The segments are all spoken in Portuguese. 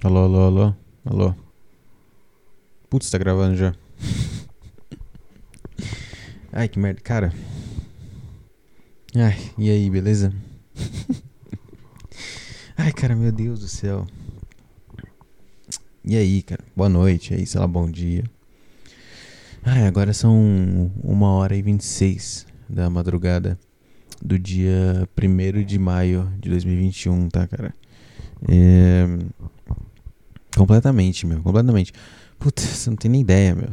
Alô, alô, alô, alô. Putz, tá gravando já. Ai, que merda. Cara. Ai, e aí, beleza? Ai, cara, meu Deus do céu. E aí, cara? Boa noite, aí, sei lá, bom dia. Ai, agora são uma hora e vinte e seis da madrugada do dia 1 de maio de 2021, tá, cara? É... Completamente, meu, completamente. Puta, você não tem nem ideia, meu.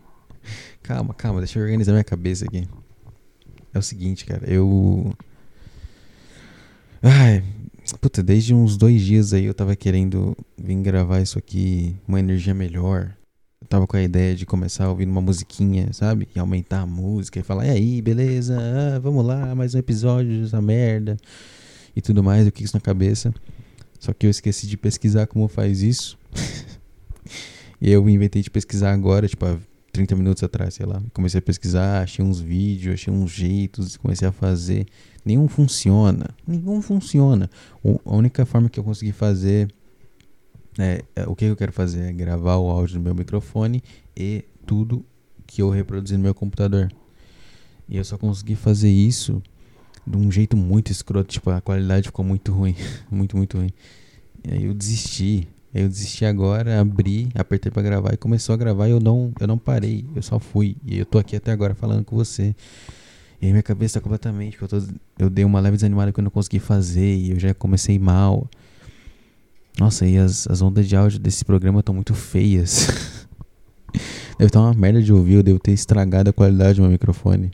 calma, calma, deixa eu organizar minha cabeça aqui. É o seguinte, cara, eu. Ai, puta, desde uns dois dias aí eu tava querendo vir gravar isso aqui, uma energia melhor. Eu tava com a ideia de começar ouvindo uma musiquinha, sabe? E aumentar a música e falar, e aí, beleza? Ah, vamos lá, mais um episódio dessa merda. E tudo mais, eu quis isso na cabeça. Só que eu esqueci de pesquisar como faz isso. e eu inventei de pesquisar agora, tipo, há 30 minutos atrás, sei lá. Comecei a pesquisar, achei uns vídeos, achei uns jeitos, comecei a fazer. Nenhum funciona. Nenhum funciona. a única forma que eu consegui fazer. É, é, o que eu quero fazer é gravar o áudio no meu microfone e tudo que eu reproduzi no meu computador. E eu só consegui fazer isso de um jeito muito escroto, tipo, a qualidade ficou muito ruim, muito, muito ruim. E aí eu desisti. Eu desisti agora, abri, apertei para gravar e começou a gravar e eu não, eu não parei, eu só fui. E eu tô aqui até agora falando com você. E aí minha cabeça tá completamente, eu, tô, eu dei uma leve desanimada que eu não consegui fazer e eu já comecei mal. Nossa, e as, as ondas de áudio desse programa estão muito feias. Deve estar uma merda de ouvir, eu devo ter estragado a qualidade do meu microfone.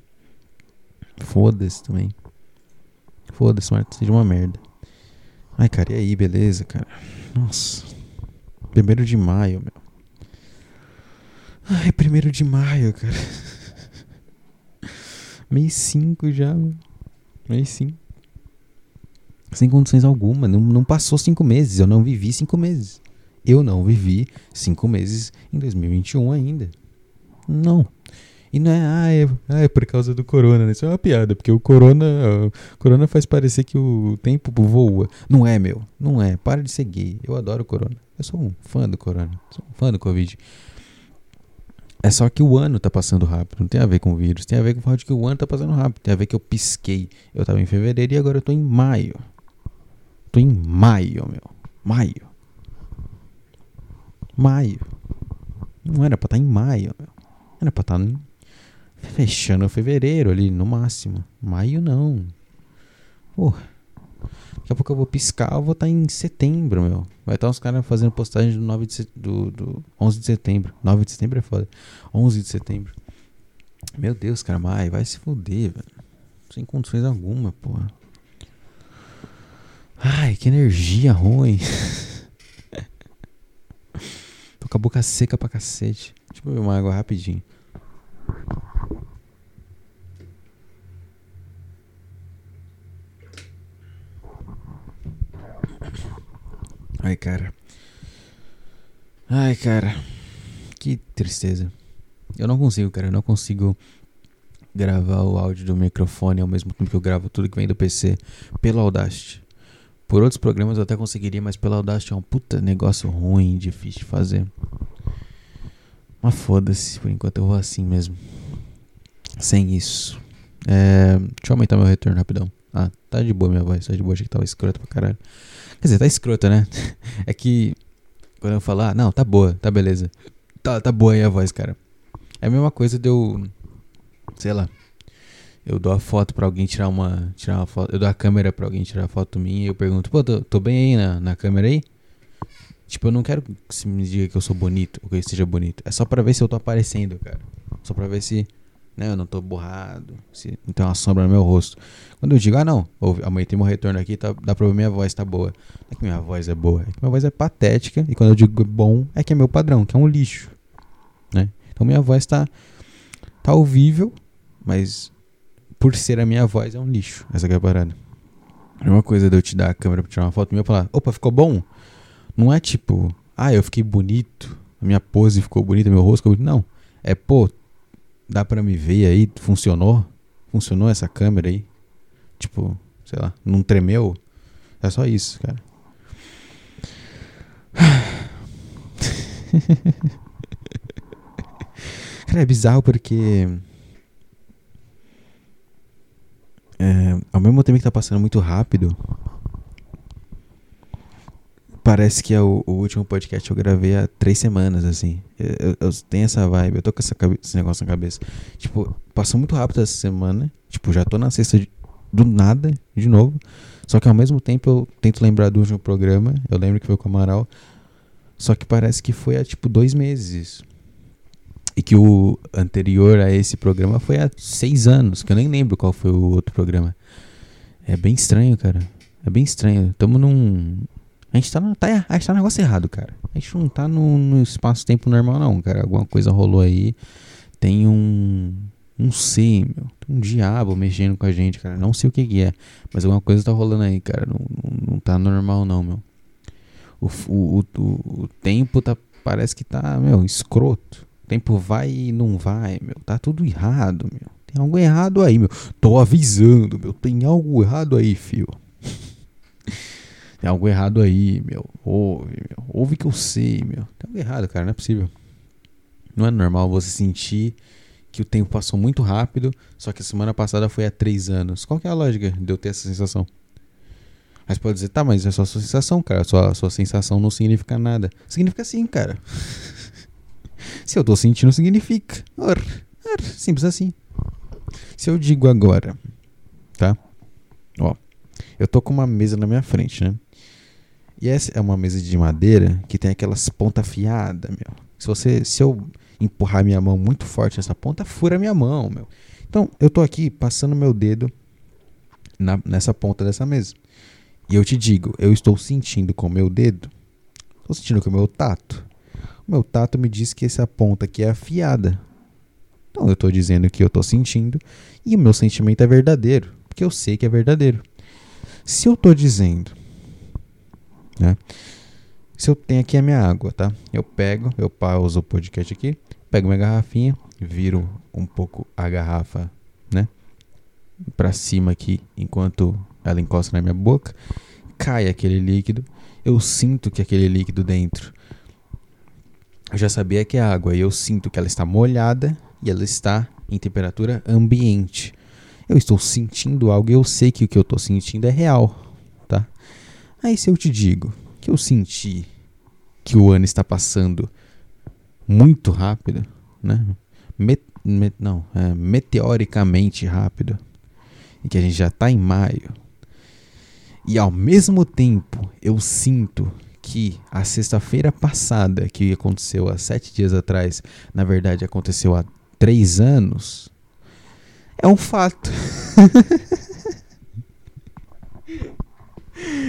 Foda-se também. Foda-se, Marta, seja uma merda. Ai, cara, e aí, beleza, cara? Nossa. Primeiro de maio, meu. Ai, primeiro de maio, cara. Mês 5 já. Mês 5. Sem condições alguma. Não, não passou cinco meses. Eu não vivi cinco meses. Eu não vivi cinco meses em 2021 ainda. Não. E não é, ah, é, ah, é por causa do corona, né? Isso é uma piada, porque o corona, o corona faz parecer que o tempo voa. Não é, meu. Não é. Para de ser gay. Eu adoro o corona. Eu sou um fã do corona. Sou um fã do Covid. É só que o ano tá passando rápido. Não tem a ver com o vírus. Tem a ver com o fato de que o ano tá passando rápido. Tem a ver que eu pisquei. Eu tava em fevereiro e agora eu tô em maio. Tô em maio, meu. Maio. Maio. Não era pra estar tá em maio, meu. Era pra estar tá Fechando fevereiro ali, no máximo. Maio não. Porra. Daqui a pouco eu vou piscar, eu vou estar tá em setembro, meu. Vai estar tá uns caras fazendo postagem do, 9 de do, do 11 de setembro. 9 de setembro é foda. 11 de setembro. Meu Deus, cara, maio, vai se fuder, velho. Sem condições alguma, porra. Ai, que energia ruim. Tô com a boca seca pra cacete. Deixa eu beber uma água rapidinho. Ai, cara. Ai, cara. Que tristeza. Eu não consigo, cara. Eu não consigo gravar o áudio do microfone ao mesmo tempo que eu gravo tudo que vem do PC pelo Audacity. Por outros programas eu até conseguiria, mas pelo Audacity é um puta negócio ruim, difícil de fazer. Mas foda-se, por enquanto eu vou assim mesmo. Sem isso. É, deixa eu aumentar meu retorno rapidão. Ah, tá de boa minha voz, tá de boa, achei que tava escroto pra caralho. Quer dizer, tá escrota, né? É que quando eu falar, ah, não, tá boa, tá beleza. Tá, tá boa aí a voz, cara. É a mesma coisa de eu. Sei lá. Eu dou a foto pra alguém tirar uma. Tirar uma foto. Eu dou a câmera pra alguém tirar a foto minha e eu pergunto, pô, tô, tô bem aí na, na câmera aí? Tipo, eu não quero que você me diga que eu sou bonito ou que eu esteja bonito. É só pra ver se eu tô aparecendo, cara. Só pra ver se né, eu não tô borrado, se não tem uma sombra no meu rosto. Quando eu digo, ah não, ouve, amanhã tem um retorno aqui, tá, dá pra ver minha voz tá boa. Não é que minha voz é boa, é que minha voz é patética. E quando eu digo bom, é que é meu padrão, que é um lixo. Né? Então minha voz tá, tá ouvível, mas por ser a minha voz é um lixo. Essa é a parada. É uma coisa de eu te dar a câmera pra tirar uma foto minha e falar, opa, ficou bom? Não é tipo, ah, eu fiquei bonito, a minha pose ficou bonita, meu rosto ficou bonito. Não. É, pô, dá pra me ver aí? Funcionou? Funcionou essa câmera aí? Tipo, sei lá, não tremeu? É só isso, cara. Cara, é bizarro porque. É, ao mesmo tempo que tá passando muito rápido, parece que é o, o, último podcast que eu gravei há três semanas, assim. Eu, eu, tenho essa vibe, eu tô com essa, esse negócio na cabeça. Tipo, passou muito rápido essa semana. Tipo, já tô na sexta de, do nada, de novo. Só que ao mesmo tempo eu tento lembrar do último programa. Eu lembro que foi com o Amaral. Só que parece que foi há tipo dois meses isso. E que o anterior a esse programa foi há seis anos, que eu nem lembro qual foi o outro programa. É bem estranho, cara. É bem estranho. Tamo num, a gente tá, no, tá, a gente tá no negócio errado, cara. A gente não tá no, no espaço-tempo normal, não, cara. Alguma coisa rolou aí. Tem um. Não sei, meu. Tem um diabo mexendo com a gente, cara. Não sei o que, que é. Mas alguma coisa tá rolando aí, cara. Não, não, não tá normal, não, meu. O, o, o, o, tempo tá. Parece que tá, meu, escroto. O tempo vai e não vai, meu. Tá tudo errado, meu. Tem algo errado aí, meu. Tô avisando, meu. Tem algo errado aí, fio. Tem algo errado aí, meu. Ouve, meu. Ouve que eu sei, meu. Tem algo errado, cara. Não é possível. Não é normal você sentir que o tempo passou muito rápido, só que a semana passada foi há três anos. Qual que é a lógica de eu ter essa sensação? Mas pode dizer, tá, mas é só sua sensação, cara. Sua, sua sensação não significa nada. Significa sim, cara. Se eu tô sentindo, significa. Or, or, simples assim. Se eu digo agora, tá? Ó, eu tô com uma mesa na minha frente, né? E essa é uma mesa de madeira que tem aquelas pontas afiadas, meu. Se você, se eu empurrar minha mão muito forte nessa ponta, fura minha mão, meu. Então, eu tô aqui passando meu dedo na, nessa ponta dessa mesa. E eu te digo, eu estou sentindo com o meu dedo, estou sentindo com o meu tato. O meu tato me diz que essa ponta aqui é afiada. Então eu estou dizendo que eu estou sentindo e o meu sentimento é verdadeiro, porque eu sei que é verdadeiro. Se eu estou dizendo né? Se eu tenho aqui a minha água, tá? Eu pego, eu pauso o podcast aqui, pego minha garrafinha, viro um pouco a garrafa, né? Pra cima aqui, enquanto ela encosta na minha boca, cai aquele líquido. Eu sinto que aquele líquido dentro. Eu já sabia que é água e eu sinto que ela está molhada e ela está em temperatura ambiente. Eu estou sentindo algo e eu sei que o que eu estou sentindo é real. Aí se eu te digo que eu senti que o ano está passando muito rápido, né? Met, met, não, é, meteoricamente rápido, e que a gente já está em maio, e ao mesmo tempo eu sinto que a sexta-feira passada, que aconteceu há sete dias atrás, na verdade aconteceu há três anos, é um fato.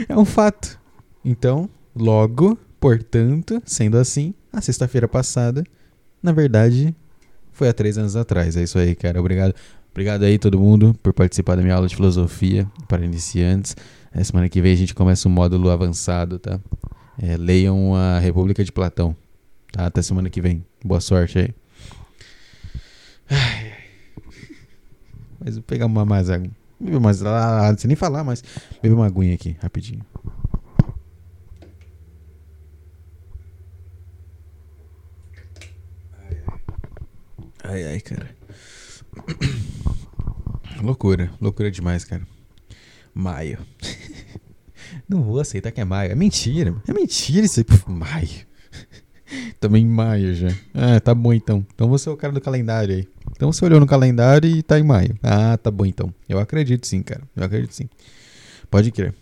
é um fato. Então, logo, portanto, sendo assim, a sexta-feira passada, na verdade, foi há três anos atrás. É isso aí, cara. Obrigado. Obrigado aí todo mundo por participar da minha aula de filosofia para iniciantes. É, semana que vem a gente começa um módulo avançado, tá? É, leiam a República de Platão. Tá? Até semana que vem. Boa sorte aí. Ai, Mas vou pegar uma mais água. Bebe mais lá, não sei nem falar, mas bebe uma aguinha aqui, rapidinho. Ai, ai, cara. loucura, loucura demais, cara. Maio. Não vou aceitar que é maio. É mentira, é mentira isso aí. Maio. Também maio já. Ah, tá bom então. Então você é o cara do calendário aí. Então você olhou no calendário e tá em maio. Ah, tá bom então. Eu acredito sim, cara. Eu acredito sim. Pode crer.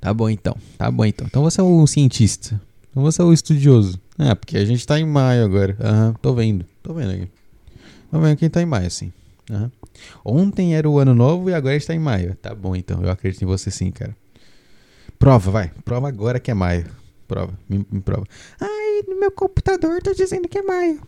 Tá bom então. Tá bom então. Então você é o cientista. Então você é o estudioso. Ah, porque a gente tá em maio agora. Aham, tô vendo. Tô vendo aqui. Tô vendo quem tá em maio, sim. Aham. Ontem era o ano novo e agora está em maio. Tá bom então. Eu acredito em você sim, cara. Prova, vai. Prova agora que é maio. Prova. Me, me prova. Ai, no meu computador tá dizendo que é maio.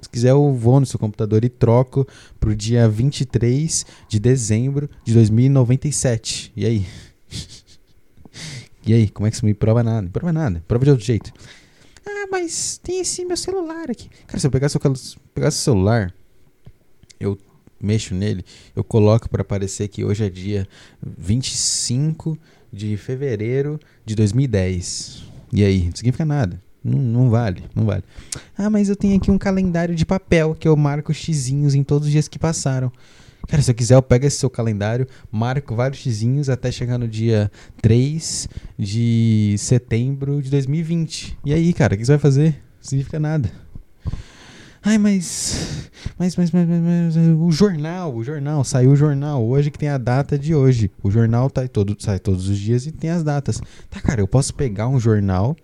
Se quiser, eu vou no seu computador e troco pro dia 23 de dezembro de 2097. E aí? e aí, como é que você me prova nada? Prova nada, prova de outro jeito. Ah, mas tem esse meu celular aqui. Cara, se eu pegar seu, pegar seu celular, eu mexo nele, eu coloco para aparecer que hoje é dia 25 de fevereiro de 2010. E aí? Não significa nada. Não, não vale, não vale. Ah, mas eu tenho aqui um calendário de papel que eu marco xizinhos em todos os dias que passaram. Cara, se eu quiser, eu pego esse seu calendário, marco vários xizinhos até chegar no dia 3 de setembro de 2020. E aí, cara, o que você vai fazer? Não significa nada. Ai, mas, mas, mas, mas, mas, mas, o jornal, o jornal, saiu o jornal hoje que tem a data de hoje. O jornal tá todo, sai todos os dias e tem as datas. Tá, cara, eu posso pegar um jornal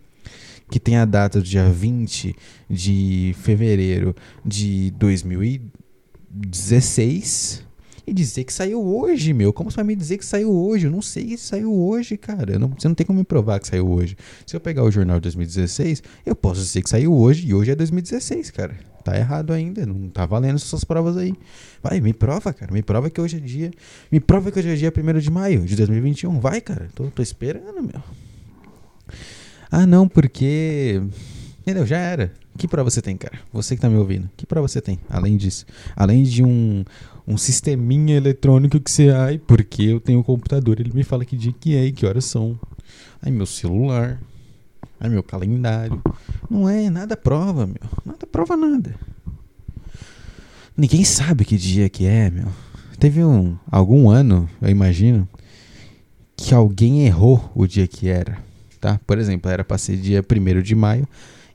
que tem a data do dia 20 de fevereiro de 2016 e dizer que saiu hoje, meu. Como você vai me dizer que saiu hoje? Eu não sei se saiu hoje, cara. Não, você não tem como me provar que saiu hoje. Se eu pegar o jornal de 2016, eu posso dizer que saiu hoje e hoje é 2016, cara. Tá errado ainda, não tá valendo essas provas aí. Vai, me prova, cara. Me prova que hoje é dia. Me prova que hoje é dia 1 de maio de 2021. Vai, cara. Tô, tô esperando, meu. Ah, não, porque. Entendeu? Já era. Que prova você tem, cara? Você que tá me ouvindo. Que prova você tem? Além disso. Além de um, um sisteminha eletrônico que você. Ai, porque eu tenho um computador. Ele me fala que dia que é e que horas são. Ai, meu celular. Ai, meu calendário. Não é, nada prova, meu. Nada prova nada. Ninguém sabe que dia que é, meu. Teve um, algum ano, eu imagino, que alguém errou o dia que era, tá? Por exemplo, era pra ser dia 1 de maio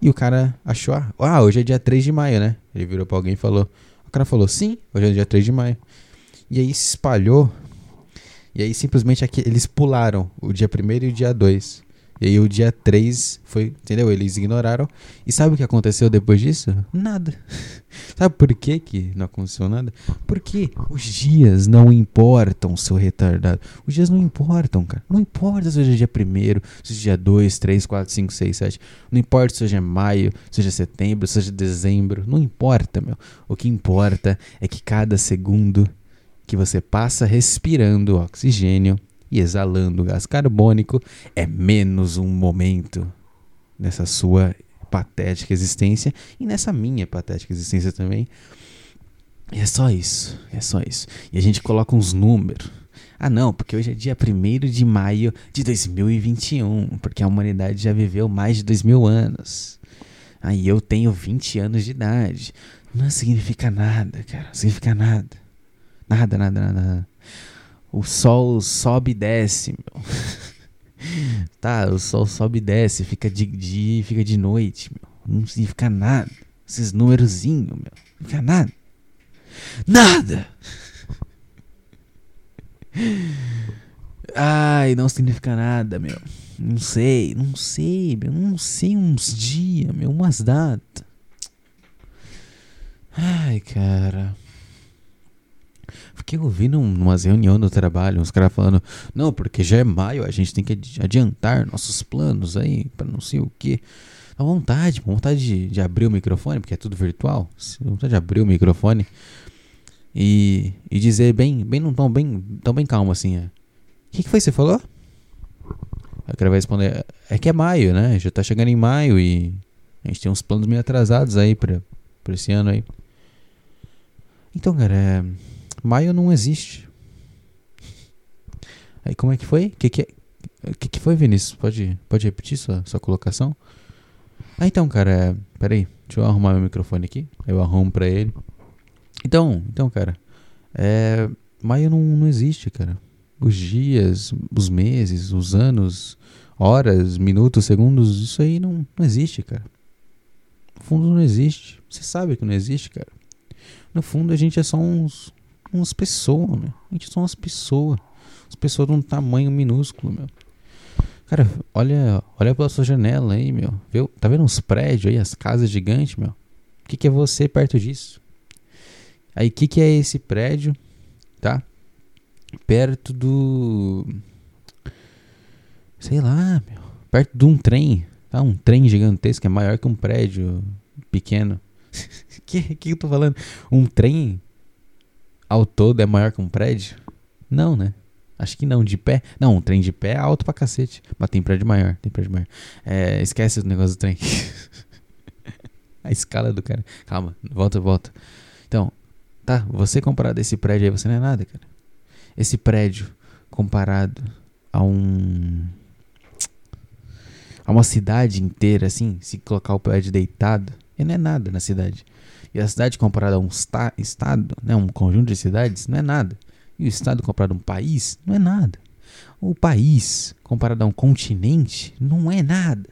e o cara achou, ah, hoje é dia 3 de maio, né? Ele virou pra alguém e falou, o cara falou, sim, hoje é dia 3 de maio. E aí se espalhou. E aí simplesmente aqui, eles pularam o dia 1 e o dia 2. E aí o dia 3 foi, entendeu? Eles ignoraram. E sabe o que aconteceu depois disso? Nada. sabe por que, que não aconteceu nada? Porque os dias não importam, seu retardado. Os dias não importam, cara. Não importa se hoje é dia 1 se é dia 2, 3, 4, 5, 6, 7. Não importa se hoje é maio, se hoje é setembro, se hoje é dezembro. Não importa, meu. O que importa é que cada segundo que você passa respirando oxigênio e exalando gás carbônico é menos um momento nessa sua patética existência e nessa minha patética existência também. E é só isso, é só isso. E a gente coloca uns números. Ah, não, porque hoje é dia 1 de maio de 2021, porque a humanidade já viveu mais de dois mil anos. Aí eu tenho 20 anos de idade. Não significa nada, cara. Não significa nada. Nada, nada, nada. nada. O sol sobe e desce, meu. tá, o sol sobe e desce, fica de dia fica de noite, meu. Não significa nada. Esses númerozinhos, meu. Não fica nada. Nada! Ai, não significa nada, meu. Não sei, não sei, meu. Não sei uns dias, meu. Umas datas. Ai, cara. Fiquei ouvindo umas reuniões do trabalho, uns caras falando, não, porque já é maio, a gente tem que adiantar nossos planos aí, para não sei o que. Dá vontade, vontade de, de, abrir o microfone, porque é tudo virtual. Vontade de abrir o microfone e, e dizer bem, bem num tom bem, tão bem calmo assim. O é. que, que foi que você falou? Aí o cara vai responder, é que é maio, né? Já tá chegando em maio e a gente tem uns planos meio atrasados aí pra, pra esse ano aí. Então, cara, é Maio não existe. Aí como é que foi? O que, que, é? que, que foi, Vinícius? Pode, pode repetir sua, sua colocação? Ah, então, cara, é, peraí. Deixa eu arrumar meu microfone aqui. Eu arrumo pra ele. Então, então, cara. É, maio não, não existe, cara. Os dias, os meses, os anos, horas, minutos, segundos, isso aí não, não existe, cara. No fundo não existe. Você sabe que não existe, cara. No fundo a gente é só uns, umas pessoas, meu. A gente são umas pessoas. As pessoas de um tamanho minúsculo, meu. Cara, olha, olha pela sua janela aí, meu. Viu? Tá vendo uns prédios aí, as casas gigantes, meu? O que, que é você perto disso? Aí, o que, que é esse prédio, tá? Perto do. Sei lá, meu. Perto de um trem, tá? Um trem gigantesco, é maior que um prédio pequeno. que, que eu tô falando? Um trem ao todo é maior que um prédio? Não, né? Acho que não, de pé. Não, um trem de pé é alto pra cacete. Mas tem prédio maior, tem prédio maior. É, esquece o negócio do trem. a escala do cara. Calma, volta, volta. Então, tá, você comparado a esse prédio aí, você não é nada, cara. Esse prédio comparado a um. a uma cidade inteira, assim, se colocar o prédio deitado, e não é nada na cidade. E a cidade comparada a um estado, né, um conjunto de cidades, não é nada. E o estado comparado a um país, não é nada. O país comparado a um continente, não é nada.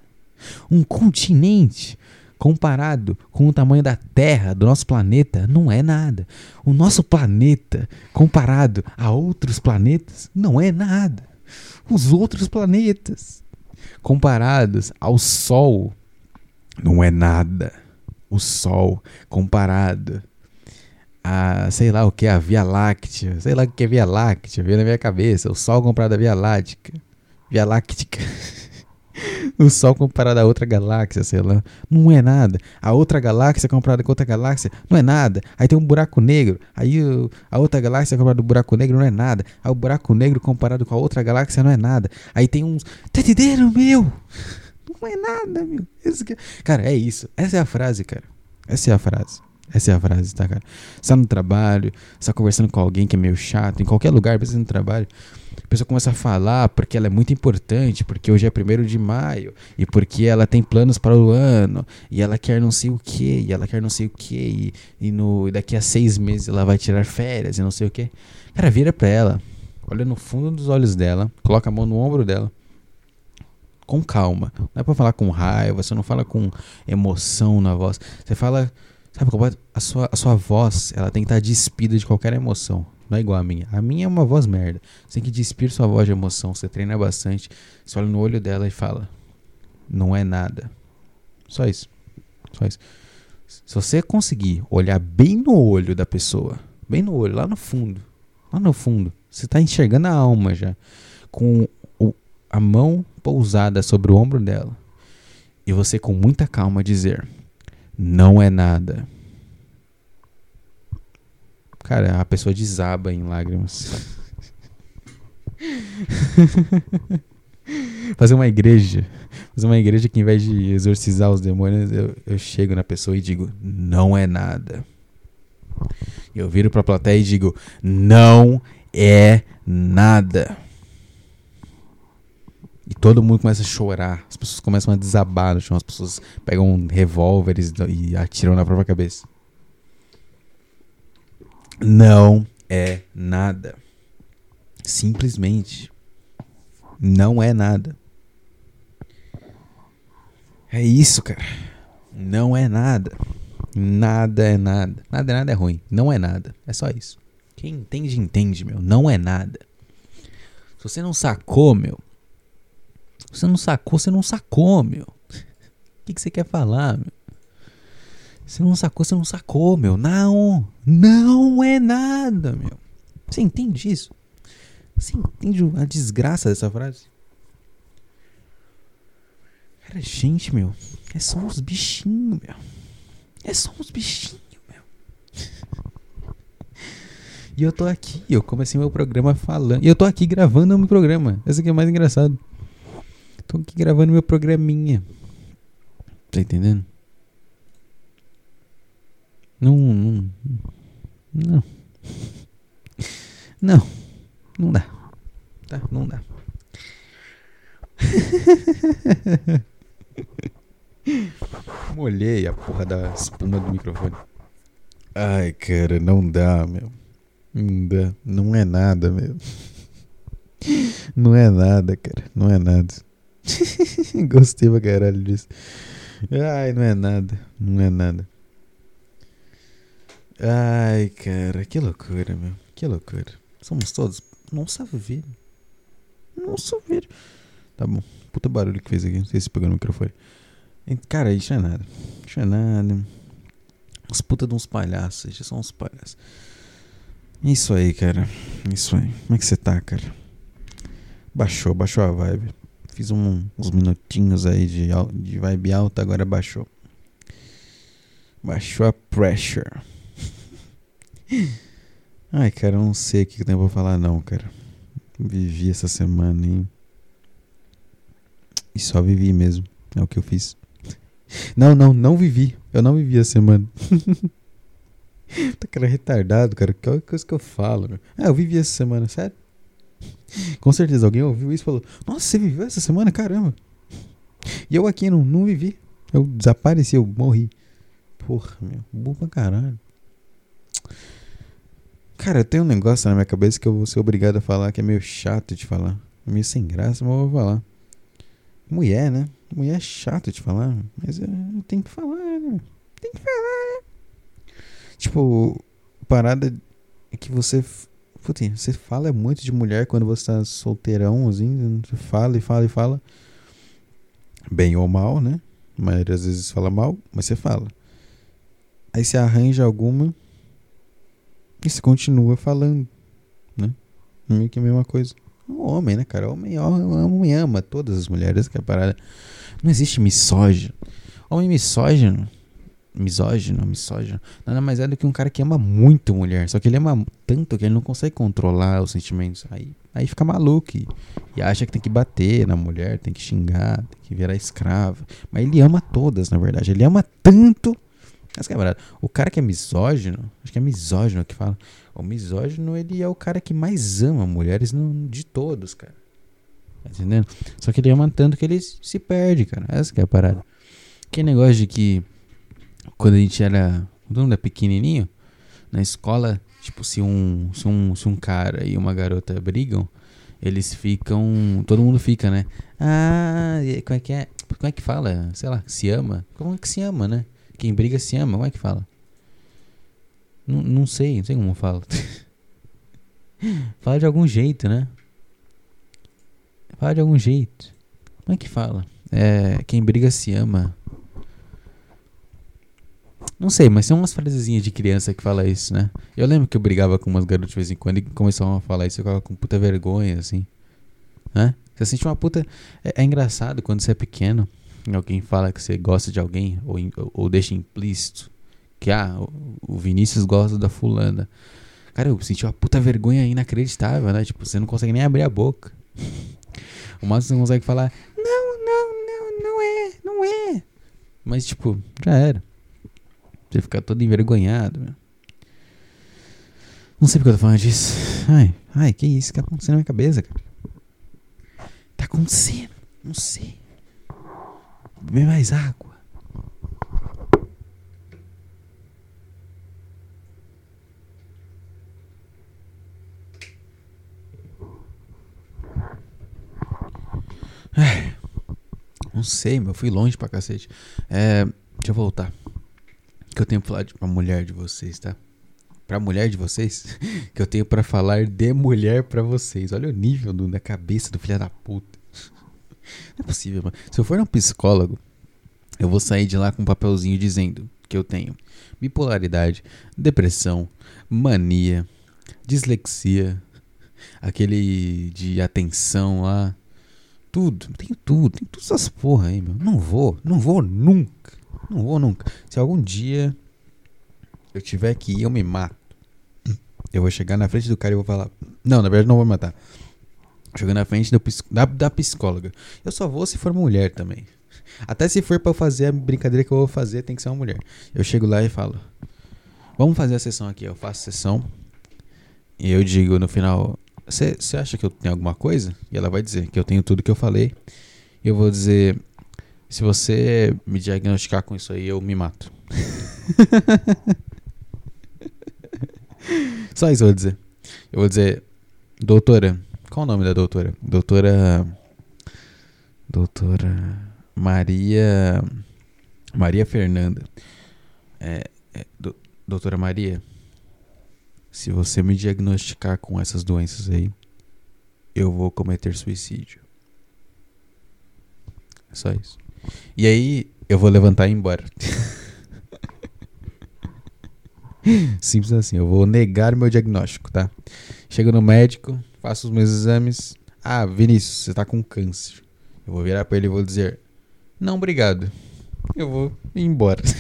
Um continente comparado com o tamanho da Terra, do nosso planeta, não é nada. O nosso planeta comparado a outros planetas, não é nada. Os outros planetas comparados ao Sol, não é nada. O Sol comparado a, sei lá o que, a Via Láctea, sei lá o que é Via Láctea, veio na minha cabeça, o Sol comparado à Via Láctea, Via Láctea. o Sol comparado a outra galáxia, sei lá, não é nada. A outra galáxia comparada com outra galáxia, não é nada. Aí tem um buraco negro, aí o, a outra galáxia comparada com o buraco negro não é nada. Aí o buraco negro comparado com a outra galáxia não é nada. Aí tem uns. Tá entendendo, meu? Não é nada, meu. Que... Cara, é isso. Essa é a frase, cara. Essa é a frase. Essa é a frase, tá, cara? Você tá no trabalho, você tá conversando com alguém que é meio chato, em qualquer lugar, precisa no trabalho. A pessoa começa a falar porque ela é muito importante, porque hoje é primeiro de maio, e porque ela tem planos para o ano, e ela quer não sei o que, e ela quer não sei o que, e, e, no, e daqui a seis meses ela vai tirar férias e não sei o que. Cara, vira pra ela, olha no fundo dos olhos dela, coloca a mão no ombro dela, com calma. Não é pra falar com raiva, você não fala com emoção na voz. Você fala, sabe, a sua, a sua voz, ela tem que estar despida de qualquer emoção. Não é igual a minha. A minha é uma voz merda. Você tem que despir sua voz de emoção. Você treina bastante. Você olha no olho dela e fala: Não é nada. Só isso. Só isso. Se você conseguir olhar bem no olho da pessoa, bem no olho, lá no fundo, lá no fundo, você está enxergando a alma já, com o, a mão pousada sobre o ombro dela, e você com muita calma dizer: Não é nada. Cara, a pessoa desaba em lágrimas. Fazer uma igreja. Fazer uma igreja que, em vez de exorcizar os demônios, eu, eu chego na pessoa e digo: Não é nada. Eu viro pra plateia e digo: Não é nada. E todo mundo começa a chorar. As pessoas começam a desabar no chão. As pessoas pegam revólveres e atiram na própria cabeça não é nada. Simplesmente não é nada. É isso, cara. Não é nada. Nada é nada. Nada é nada é ruim. Não é nada. É só isso. Quem entende, entende, meu. Não é nada. Se você não sacou, meu. Você não sacou, você não sacou, meu. O que, que você quer falar, meu? Você não sacou, você não sacou, meu. Não, não é nada, meu. Você entende isso? Você entende a desgraça dessa frase? Cara, gente, meu. É só uns bichinhos, meu. É só uns bichinhos, meu. e eu tô aqui, eu comecei meu programa falando. E eu tô aqui gravando meu programa. Esse aqui é mais engraçado. Tô aqui gravando meu programinha. Tá entendendo? Não, não. Não. Não. Não dá. Tá? Não dá. Molhei a porra da espuma do microfone. Ai, cara, não dá, meu. Não dá. Não é nada, meu. Não é nada, cara. Não é nada. Gostei pra caralho disso. Ai, não é nada. Não é nada. Ai, cara, que loucura, meu. Que loucura. Somos todos. Nossa, vida. Nossa, vida. Tá bom. Puta barulho que fez aqui. Não sei se pegou no microfone. Cara, isso não é nada. Isso não é nada. Os puta de uns palhaços. Isso são uns palhaços. Isso aí, cara. Isso aí. Como é que você tá, cara? Baixou, baixou a vibe. Fiz um, uns minutinhos aí de, de vibe alta, agora baixou. Baixou a pressure. Ai, cara, eu não sei o que eu pra falar, não, cara. Vivi essa semana, hein? E só vivi mesmo. É o que eu fiz. Não, não, não vivi. Eu não vivi a semana. tá cara retardado, cara. Que coisa que eu falo, meu. Ah, eu vivi essa semana, sério? Com certeza alguém ouviu isso e falou: Nossa, você viveu essa semana? Caramba. E eu aqui não, não vivi. Eu desapareci, eu morri. Porra, meu, burro pra caralho. Cara, tem um negócio na minha cabeça que eu vou ser obrigado a falar que é meio chato de falar. É meio sem graça, mas eu vou falar. Mulher, né? Mulher é chato de falar, mas eu tenho que falar, né? Tem que falar, né? Tipo, parada que você. Putz, você fala muito de mulher quando você tá solteirão, assim. Você fala e fala e fala. Bem ou mal, né? A maioria das vezes fala mal, mas você fala. Aí você arranja alguma e você continua falando, né? Meio que a mesma coisa. O homem, né, cara? O homem, homem ama todas as mulheres, que é a parada. Não existe misógino. Homem misógino, misógino, misógino, nada mais é do que um cara que ama muito mulher. Só que ele ama tanto que ele não consegue controlar os sentimentos. Aí, aí fica maluco e, e acha que tem que bater na mulher, tem que xingar, tem que virar escravo. Mas ele ama todas, na verdade. Ele ama tanto essa é O cara que é misógino, acho que é misógino que fala. O misógino, ele é o cara que mais ama mulheres no, de todos, cara. Tá entendendo? Só que ele ama tanto que ele se perde, cara. Essa que é a parada. Que negócio de que quando a gente era, quando mundo é pequenininho, na escola, tipo, se um, se um, se um cara e uma garota brigam, eles ficam, todo mundo fica, né? Ah, como é que é? Como é que fala? Sei lá, se ama? Como é que se ama, né? Quem briga se ama, como é que fala? N não sei, não sei como fala. fala de algum jeito, né? Fala de algum jeito. Como é que fala? É, quem briga se ama. Não sei, mas tem umas frasezinhas de criança que fala isso, né? Eu lembro que eu brigava com umas garotas de vez em quando e começavam a falar isso, eu ficava com puta vergonha, assim. Né? Você sente uma puta. É, é engraçado quando você é pequeno alguém fala que você gosta de alguém ou, ou deixa implícito que ah, o Vinícius gosta da fulana. Cara, eu senti uma puta vergonha inacreditável, né? Tipo, você não consegue nem abrir a boca. O máximo você consegue falar, não, não, não, não é, não é. Mas, tipo, já era. Você fica todo envergonhado, meu. Não sei porque eu tô falando disso. Ai, ai, que isso que tá acontecendo na minha cabeça, cara. Tá acontecendo, não sei. Beber mais água. É, não sei, meu. Fui longe pra cacete. É, deixa eu voltar. Que eu tenho pra falar de, pra mulher de vocês, tá? Pra mulher de vocês. Que eu tenho pra falar de mulher pra vocês. Olha o nível do, da cabeça do filho da puta. Não é possível, mano. Se eu for um psicólogo, eu vou sair de lá com um papelzinho dizendo que eu tenho bipolaridade, depressão, mania, dislexia, aquele de atenção lá. Tudo, tenho tudo, tenho todas essas porra aí, meu. Não vou, não vou nunca. Não vou nunca. Se algum dia eu tiver que ir, eu me mato. Eu vou chegar na frente do cara e vou falar. Não, na verdade não vou matar. Jogando na frente do, da, da psicóloga. Eu só vou se for mulher também. Até se for eu fazer a brincadeira que eu vou fazer, tem que ser uma mulher. Eu chego lá e falo: Vamos fazer a sessão aqui. Eu faço a sessão. E eu digo no final: Você acha que eu tenho alguma coisa? E ela vai dizer que eu tenho tudo que eu falei. E eu vou dizer: Se você me diagnosticar com isso aí, eu me mato. Só isso eu vou dizer. Eu vou dizer: Doutora, qual o nome da doutora? Doutora. Doutora. Maria. Maria Fernanda. É, é, do, doutora Maria, se você me diagnosticar com essas doenças aí, eu vou cometer suicídio. É só isso. E aí, eu vou levantar e ir embora. Simples assim, eu vou negar meu diagnóstico, tá? Chego no médico, faço os meus exames. Ah, Vinícius, você tá com câncer. Eu vou virar pra ele e vou dizer: Não, obrigado. Eu vou ir embora.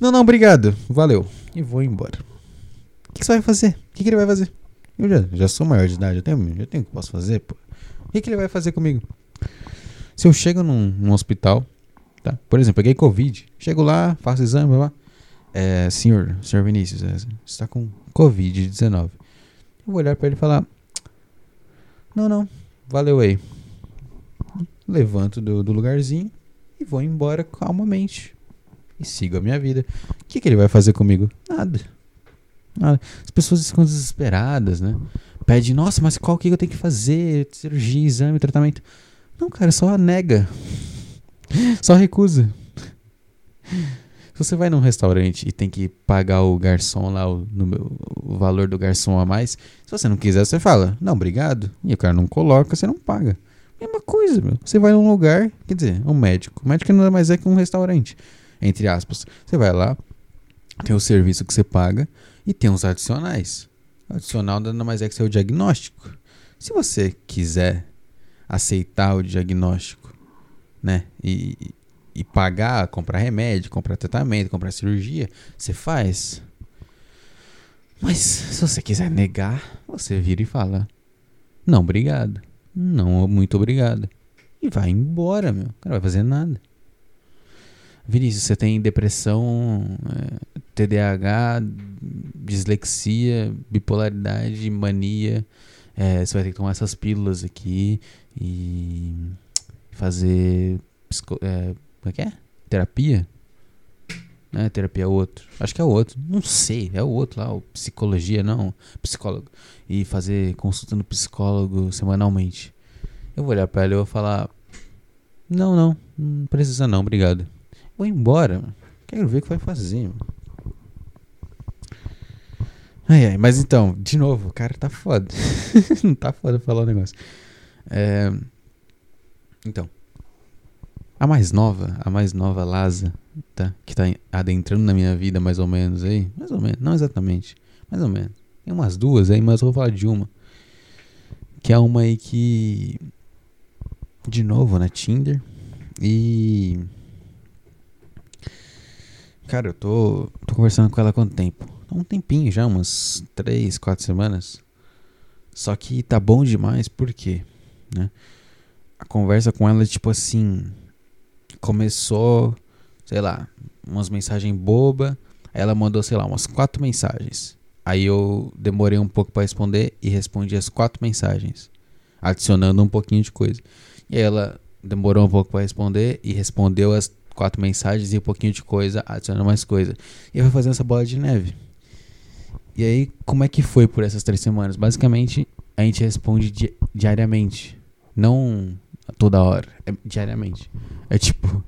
não, não, obrigado. Valeu. E vou embora. O que, você vai fazer? O que, ele vai fazer? Eu já, já sou maior de idade, eu tenho, eu tenho o que posso fazer, pô. O que, que ele vai fazer comigo? Se eu chego num, num hospital, tá? Por exemplo, peguei Covid, chego lá, faço exame, blá é, senhor, senhor Vinícius, é, você está com Covid-19. Eu vou olhar para ele e falar: Não, não. Valeu aí. Levanto do, do lugarzinho e vou embora calmamente. E sigo a minha vida. O que, que ele vai fazer comigo? Nada. Nada. As pessoas ficam desesperadas, né? Pede, nossa, mas qual que eu tenho que fazer? Cirurgia, exame, tratamento. Não, cara, só nega. Só recusa. Se você vai num restaurante e tem que pagar o garçom lá, o, no, o valor do garçom a mais, se você não quiser, você fala, não, obrigado. E o cara não coloca, você não paga. Mesma coisa, meu. Você vai num lugar, quer dizer, um médico. O médico não é mais é que um restaurante, entre aspas. Você vai lá, tem o serviço que você paga e tem os adicionais. O adicional nada mais é que seu diagnóstico. Se você quiser aceitar o diagnóstico, né, e, e pagar, comprar remédio, comprar tratamento, comprar cirurgia, você faz. Mas se você quiser negar, você vira e fala: Não, obrigado. Não, muito obrigado. E vai embora, meu. O cara vai fazer nada. Vinícius, você tem depressão, é, TDAH, dislexia, bipolaridade, mania. É, você vai ter que tomar essas pílulas aqui e fazer é, como é que é? Terapia? Não é terapia, é outro. Acho que é outro. Não sei, é o outro lá, o psicologia, não. Psicólogo. E fazer consulta no psicólogo semanalmente. Eu vou olhar pra ela e vou falar: Não, não, não precisa não, obrigado. Vou embora, mano. Quero ver o que vai fazer, mano. Ai, ai, mas então, de novo, o cara tá foda. não tá foda falar o negócio. É... Então. A mais nova, a mais nova Laza, tá? Que tá adentrando na minha vida mais ou menos aí. Mais ou menos, não exatamente. Mais ou menos. Tem umas duas aí, mas eu vou falar de uma. Que é uma aí que. De novo, né? Tinder. E. Cara, eu tô, tô conversando com ela há quanto tempo? Um tempinho já, umas três, quatro semanas. Só que tá bom demais, por quê? Né? A conversa com ela, tipo assim, começou, sei lá, umas mensagens boba. Ela mandou, sei lá, umas quatro mensagens. Aí eu demorei um pouco para responder e respondi as quatro mensagens, adicionando um pouquinho de coisa. E ela demorou um pouco para responder e respondeu as quatro mensagens e um pouquinho de coisa, adicionando mais coisa. E fui fazendo essa bola de neve. E aí, como é que foi por essas três semanas? Basicamente, a gente responde di diariamente. Não toda hora, é diariamente. É tipo,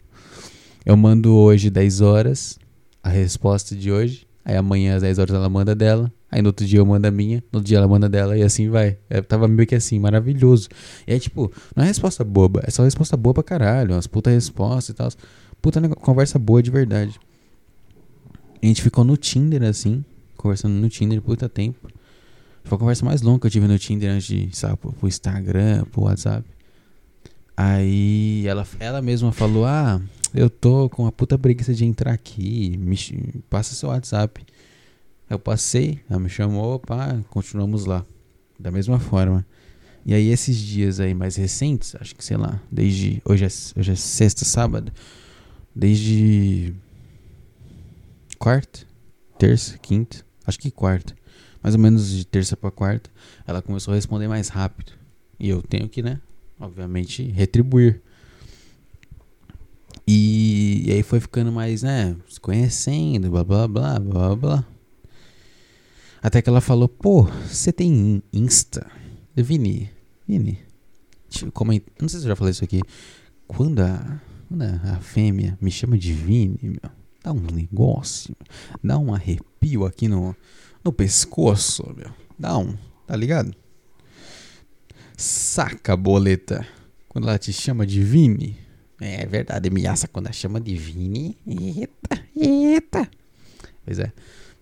eu mando hoje 10 horas a resposta de hoje, aí amanhã às 10 horas ela manda dela, aí no outro dia eu mando a minha, no outro dia ela manda dela e assim vai. É, tava meio que assim, maravilhoso. E é tipo, não é resposta boba, é só resposta boa pra caralho, umas puta resposta e tal. Puta conversa boa de verdade. A gente ficou no Tinder assim, conversando no Tinder puta tempo. Foi a conversa mais longa que eu tive no Tinder antes de, sabe, pro, Instagram, pro WhatsApp. Aí ela, ela mesma falou: Ah, eu tô com uma puta preguiça de entrar aqui, me, passa seu WhatsApp. Eu passei, ela me chamou, pá, continuamos lá. Da mesma forma. E aí esses dias aí mais recentes, acho que sei lá, desde. Hoje é, hoje é sexta, sábado. Desde. Quarta? Terça? Quinta? Acho que quarta. Mais ou menos de terça pra quarta. Ela começou a responder mais rápido. E eu tenho que, né? obviamente, retribuir. E, e, aí foi ficando mais, né, se conhecendo, blá blá blá blá blá. Até que ela falou, pô, você tem Insta? Vini, Vini, comenta, não sei se eu já falei isso aqui. Quando a, quando a fêmea me chama de Vini, meu, dá um negócio, dá um arrepio aqui no, no pescoço, meu. Dá um, tá ligado? Saca, boleta. Quando ela te chama de Vini. É verdade, ameaça quando ela chama de Vini. Eita, eita. Pois é.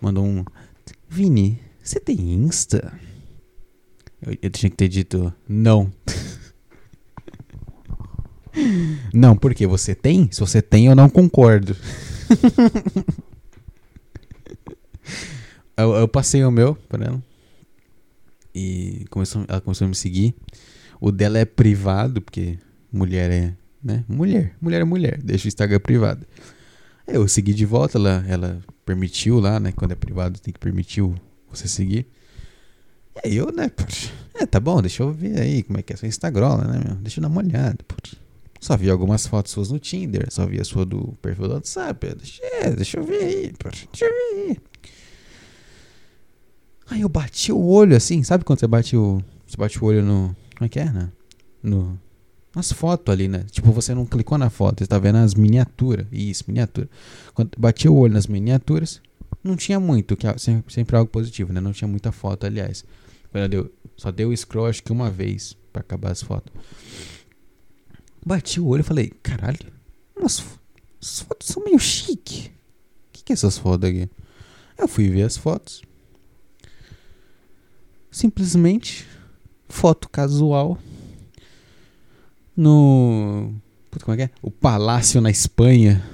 Mandou um. Vini, você tem Insta? Eu, eu tinha que ter dito não. não, porque você tem? Se você tem, eu não concordo. eu, eu passei o meu pra ela. E começou, ela começou a me seguir. O dela é privado, porque mulher é, né? Mulher, mulher é mulher, deixa o Instagram privado. Eu segui de volta, ela, ela permitiu lá, né? Quando é privado tem que permitir você seguir. Aí eu, né, pô, é, tá bom, deixa eu ver aí como é que é seu Instagram, né, meu? Deixa eu dar uma olhada, pô. Só vi algumas fotos suas no Tinder, só vi a sua do perfil do WhatsApp. Deixa, é, deixa eu ver aí, deixa eu ver aí. Aí eu bati o olho assim, sabe quando você bate o. Você bate o olho no. Como é que é, né? No. Nas fotos ali, né? Tipo, você não clicou na foto, você tá vendo as miniaturas. Isso, miniatura. Quando bati o olho nas miniaturas, não tinha muito, que é sempre, sempre algo positivo, né? Não tinha muita foto, aliás. Quando deu, só deu scroll acho que uma vez para acabar as fotos. Bati o olho e falei, caralho, umas, as fotos são meio chique. O que, que é essas fotos aqui? Eu fui ver as fotos simplesmente foto casual no. Puta, como é que é? O Palácio na Espanha.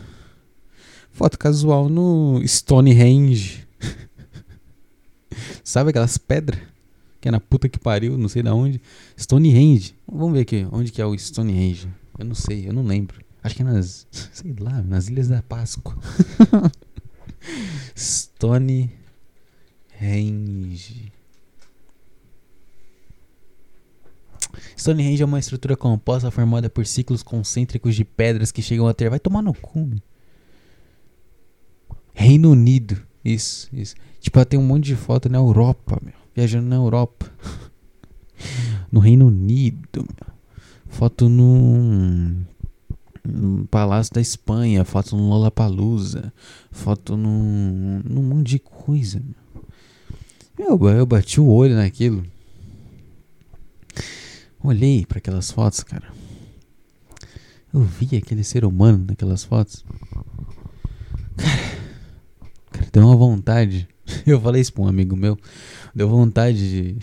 Foto casual no Stonehenge. Sabe aquelas pedras? Que é na puta que pariu, não sei da onde. Stonehenge. Vamos ver aqui, onde que é o Stonehenge? Eu não sei, eu não lembro. Acho que é nas. Sei lá, nas Ilhas da Páscoa. Stonehenge. Stonehenge é uma estrutura composta formada por ciclos concêntricos de pedras que chegam a ter. Vai tomar no cu. Reino Unido. Isso, isso. Tipo, ela tem um monte de foto na Europa, meu. Viajando na Europa. no Reino Unido. Foto no, no Palácio da Espanha. Foto no Lollapalooza. Foto no, num monte de coisa. Eu, eu bati o olho naquilo. Olhei para aquelas fotos, cara. Eu vi aquele ser humano naquelas fotos. Cara, cara, deu uma vontade. Eu falei isso pra um amigo meu. Deu vontade de.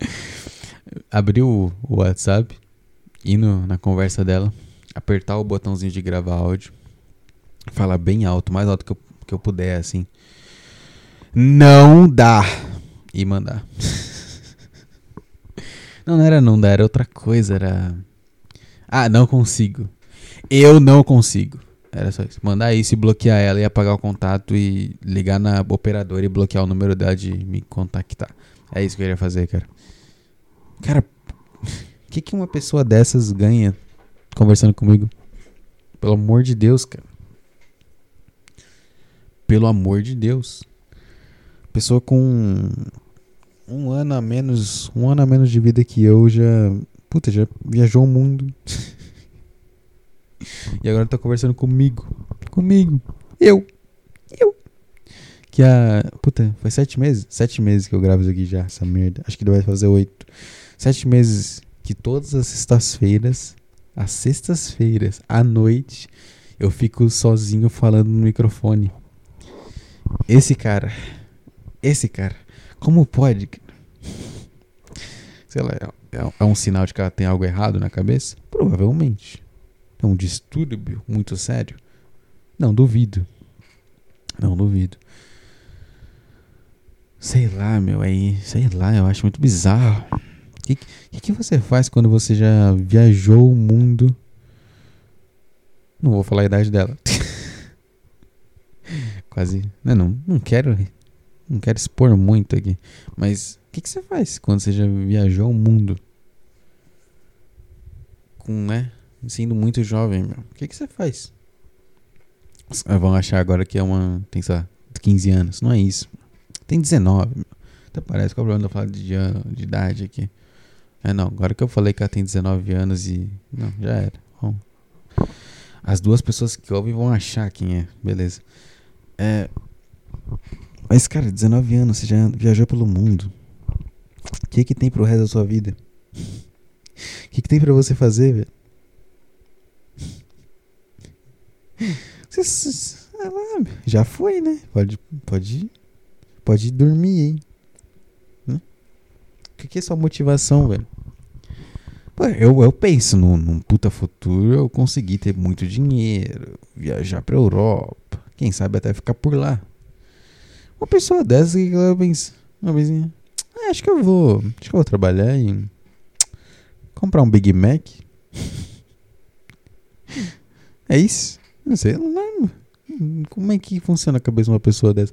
Abrir o, WhatsApp, ir na conversa dela, apertar o botãozinho de gravar áudio, falar bem alto, mais alto que eu, que eu puder, assim. Não dá! E mandar. Não, não era não dar, era outra coisa, era. Ah, não consigo. Eu não consigo. Era só isso. Mandar isso e bloquear ela e apagar o contato e ligar na operadora e bloquear o número dela de me contactar. É isso que eu queria fazer, cara. Cara, o que, que uma pessoa dessas ganha conversando comigo? Pelo amor de Deus, cara. Pelo amor de Deus. Pessoa com um ano a menos, um ano a menos de vida que eu já, puta, já viajou o mundo. e agora tá conversando comigo, comigo, eu, eu. Que a, puta, foi sete meses, sete meses que eu gravo isso aqui já, essa merda. Acho que vai fazer oito. Sete meses que todas as sextas-feiras, às sextas-feiras, à noite, eu fico sozinho falando no microfone. Esse cara, esse cara como pode? Sei lá, é, é, é um sinal de que ela tem algo errado na cabeça? Provavelmente. É um distúrbio muito sério? Não duvido. Não duvido. Sei lá, meu, aí, sei lá, eu acho muito bizarro. O que, que, que, você faz quando você já viajou o mundo? Não vou falar a idade dela. Quase. Não, não, não quero não quero expor muito aqui. Mas o que, que você faz quando você já viajou o mundo? Com, né? Sendo muito jovem, meu. O que, que você faz? Vão achar agora que é uma. Tem, sei lá, 15 anos. Não é isso. Tem 19, meu. Até parece que é o problema de falar de, ano, de idade aqui. É, não. Agora que eu falei que ela tem 19 anos e. Não, já era. Bom. As duas pessoas que ouvem vão achar quem é. Beleza. É. Mas, cara, 19 anos, você já viajou pelo mundo. O que que tem pro resto da sua vida? O que que tem pra você fazer, velho? Você, lá, já foi, né? Pode, pode, pode dormir, hein? Né? O que, é sua motivação, velho? Pô, eu, eu penso num, num puta futuro eu conseguir ter muito dinheiro, viajar pra Europa, quem sabe até ficar por lá. Uma pessoa dessa que ela pensa, uma vezinha, ah, acho que eu vou, acho que eu vou trabalhar em comprar um Big Mac. é isso? Não sei, não lembro. Como é que funciona a cabeça de uma pessoa dessa?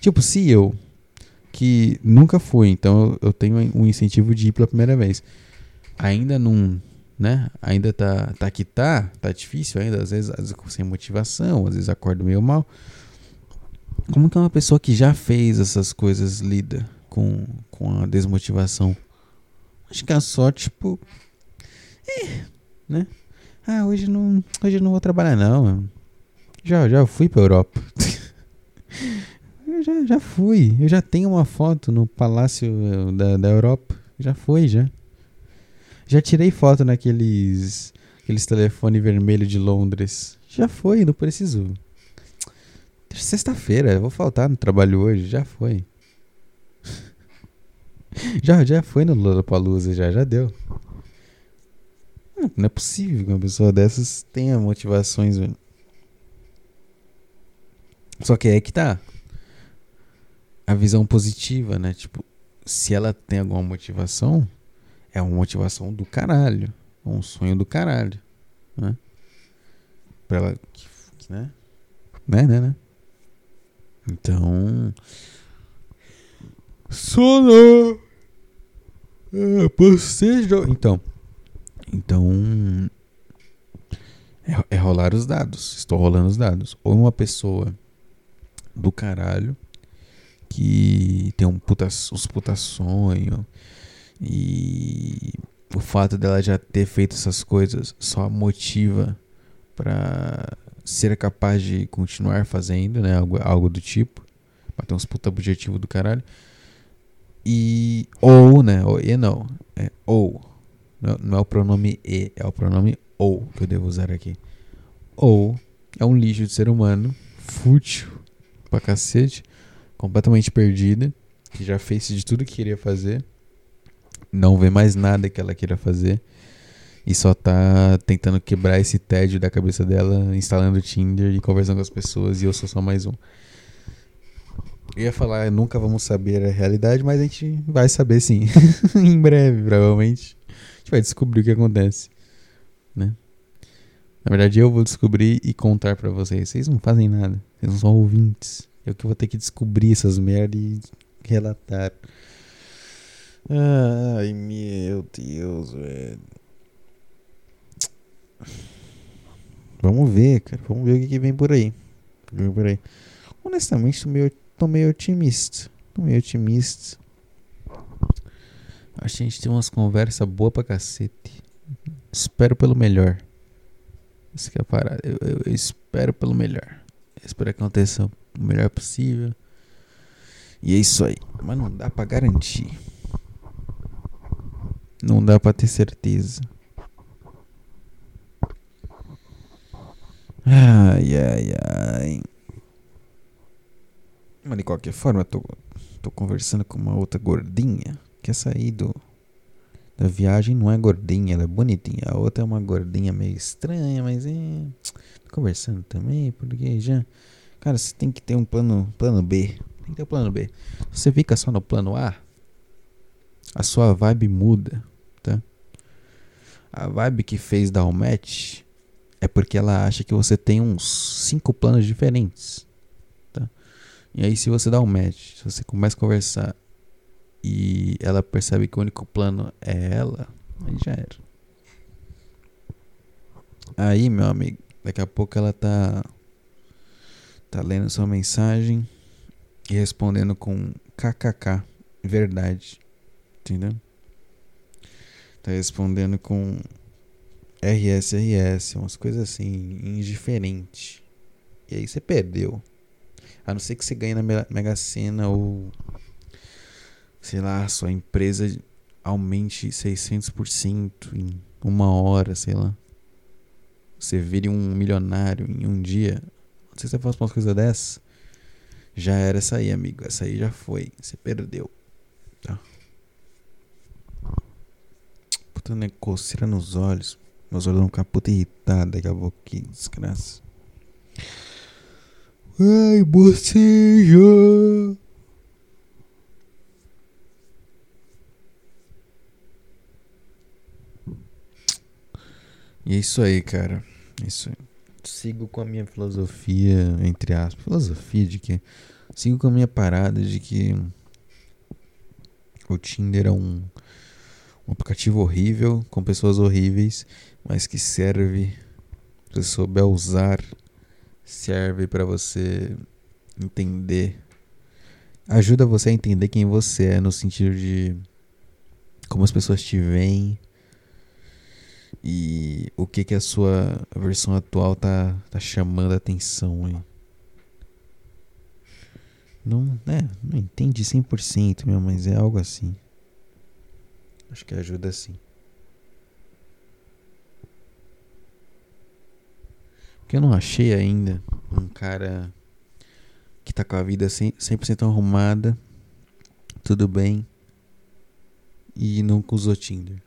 Tipo, se eu que nunca fui, então eu tenho um incentivo de ir pela primeira vez. Ainda não, né? Ainda tá, tá que tá, tá difícil ainda, às vezes, às vezes sem motivação, às vezes acordo meio mal. Como que uma pessoa que já fez essas coisas lida com, com a desmotivação? Acho que é só, tipo. É, né? Ah, hoje não, hoje não vou trabalhar, não. Já, já fui pra Europa. eu já, já fui. Eu já tenho uma foto no Palácio eh, da, da Europa. Já foi, já. Já tirei foto naqueles aqueles telefone vermelho de Londres. Já foi, não preciso. Sexta-feira, vou faltar no trabalho hoje. Já foi. já, já foi no Lollapalooza, já, já deu. Não é possível que uma pessoa dessas tenha motivações, velho. Só que é que tá. A visão positiva, né? Tipo, se ela tem alguma motivação, é uma motivação do caralho. É um sonho do caralho. Né? Pra ela. Né? Né, né, né? Então. Sono! É, bocejo. Então. Então. É, é rolar os dados. Estou rolando os dados. Ou uma pessoa do caralho que tem um puta, uns puta sonho e o fato dela já ter feito essas coisas só motiva para ser capaz de continuar fazendo, né? Algo, algo do tipo. Pra ter uns puta objetivo do caralho. E. Ou, né? Ou, e não. É ou. Não, é o pronome e, é o pronome ou que eu devo usar aqui. Ou é um lixo de ser humano, fútil pra cacete, completamente perdida, que já fez de tudo que queria fazer, não vê mais nada que ela queira fazer e só tá tentando quebrar esse tédio da cabeça dela, instalando o Tinder e conversando com as pessoas e eu sou só mais um. Eu ia falar, nunca vamos saber a realidade, mas a gente vai saber sim. em breve, provavelmente. Vai descobrir o que acontece, né? Na verdade, eu vou descobrir e contar para vocês. Vocês não fazem nada. Vocês são ouvintes. Eu que vou ter que descobrir essas merda e relatar. Ai, meu Deus, velho. Vamos ver, cara. Vamos ver o que, que vem por aí. Vem por aí. Honestamente, tô meio, tô meio otimista. Tô meio otimista. A gente tem umas conversas boas pra cacete. Espero pelo melhor. Isso que é a parada. Eu, eu, eu espero pelo melhor. Eu espero que aconteça o melhor possível. E é isso aí. Mas não dá pra garantir. Não dá pra ter certeza. Ai, ai, ai. Mas de qualquer forma, eu tô, tô conversando com uma outra gordinha. Quer sair do, da viagem. Não é gordinha, ela é bonitinha. A outra é uma gordinha meio estranha, mas é. Tô conversando também, porque já. Cara, você tem que ter um plano, plano B. Tem que ter um plano B. Você fica só no plano A, a sua vibe muda, tá? A vibe que fez dar o match é porque ela acha que você tem uns cinco planos diferentes. Tá? E aí, se você dá um match, se você começa a conversar e ela percebe que o único plano é ela, aí já era. Aí, meu amigo, daqui a pouco ela tá tá lendo sua mensagem e respondendo com kkk, verdade. Entendeu? Tá respondendo com RSRS, umas coisas assim, indiferente. E aí você perdeu. A não ser que você ganhe na Mega Sena ou sei lá, sua empresa aumente 600% em uma hora, sei lá. Você vire um milionário em um dia. Se você faz umas coisas dessas. Já era essa aí, amigo. Essa aí já foi. Você perdeu. Tá? Puta, né? Coceira nos olhos. Meus olhos vão ficar puta irritados daqui a desgraça. Ai, boceja. E é isso aí, cara. É isso aí. Sigo com a minha filosofia, entre aspas. Filosofia de que. Sigo com a minha parada de que O Tinder é um, um aplicativo horrível, com pessoas horríveis, mas que serve, se souber usar, serve para você entender. Ajuda você a entender quem você é, no sentido de como as pessoas te veem e o que que a sua versão atual tá, tá chamando a atenção aí. Não, é, não entendi 100% mesmo, mas é algo assim. Acho que ajuda sim. Porque eu não achei ainda um cara que tá com a vida 100%, arrumada, tudo bem, e nunca usou Tinder.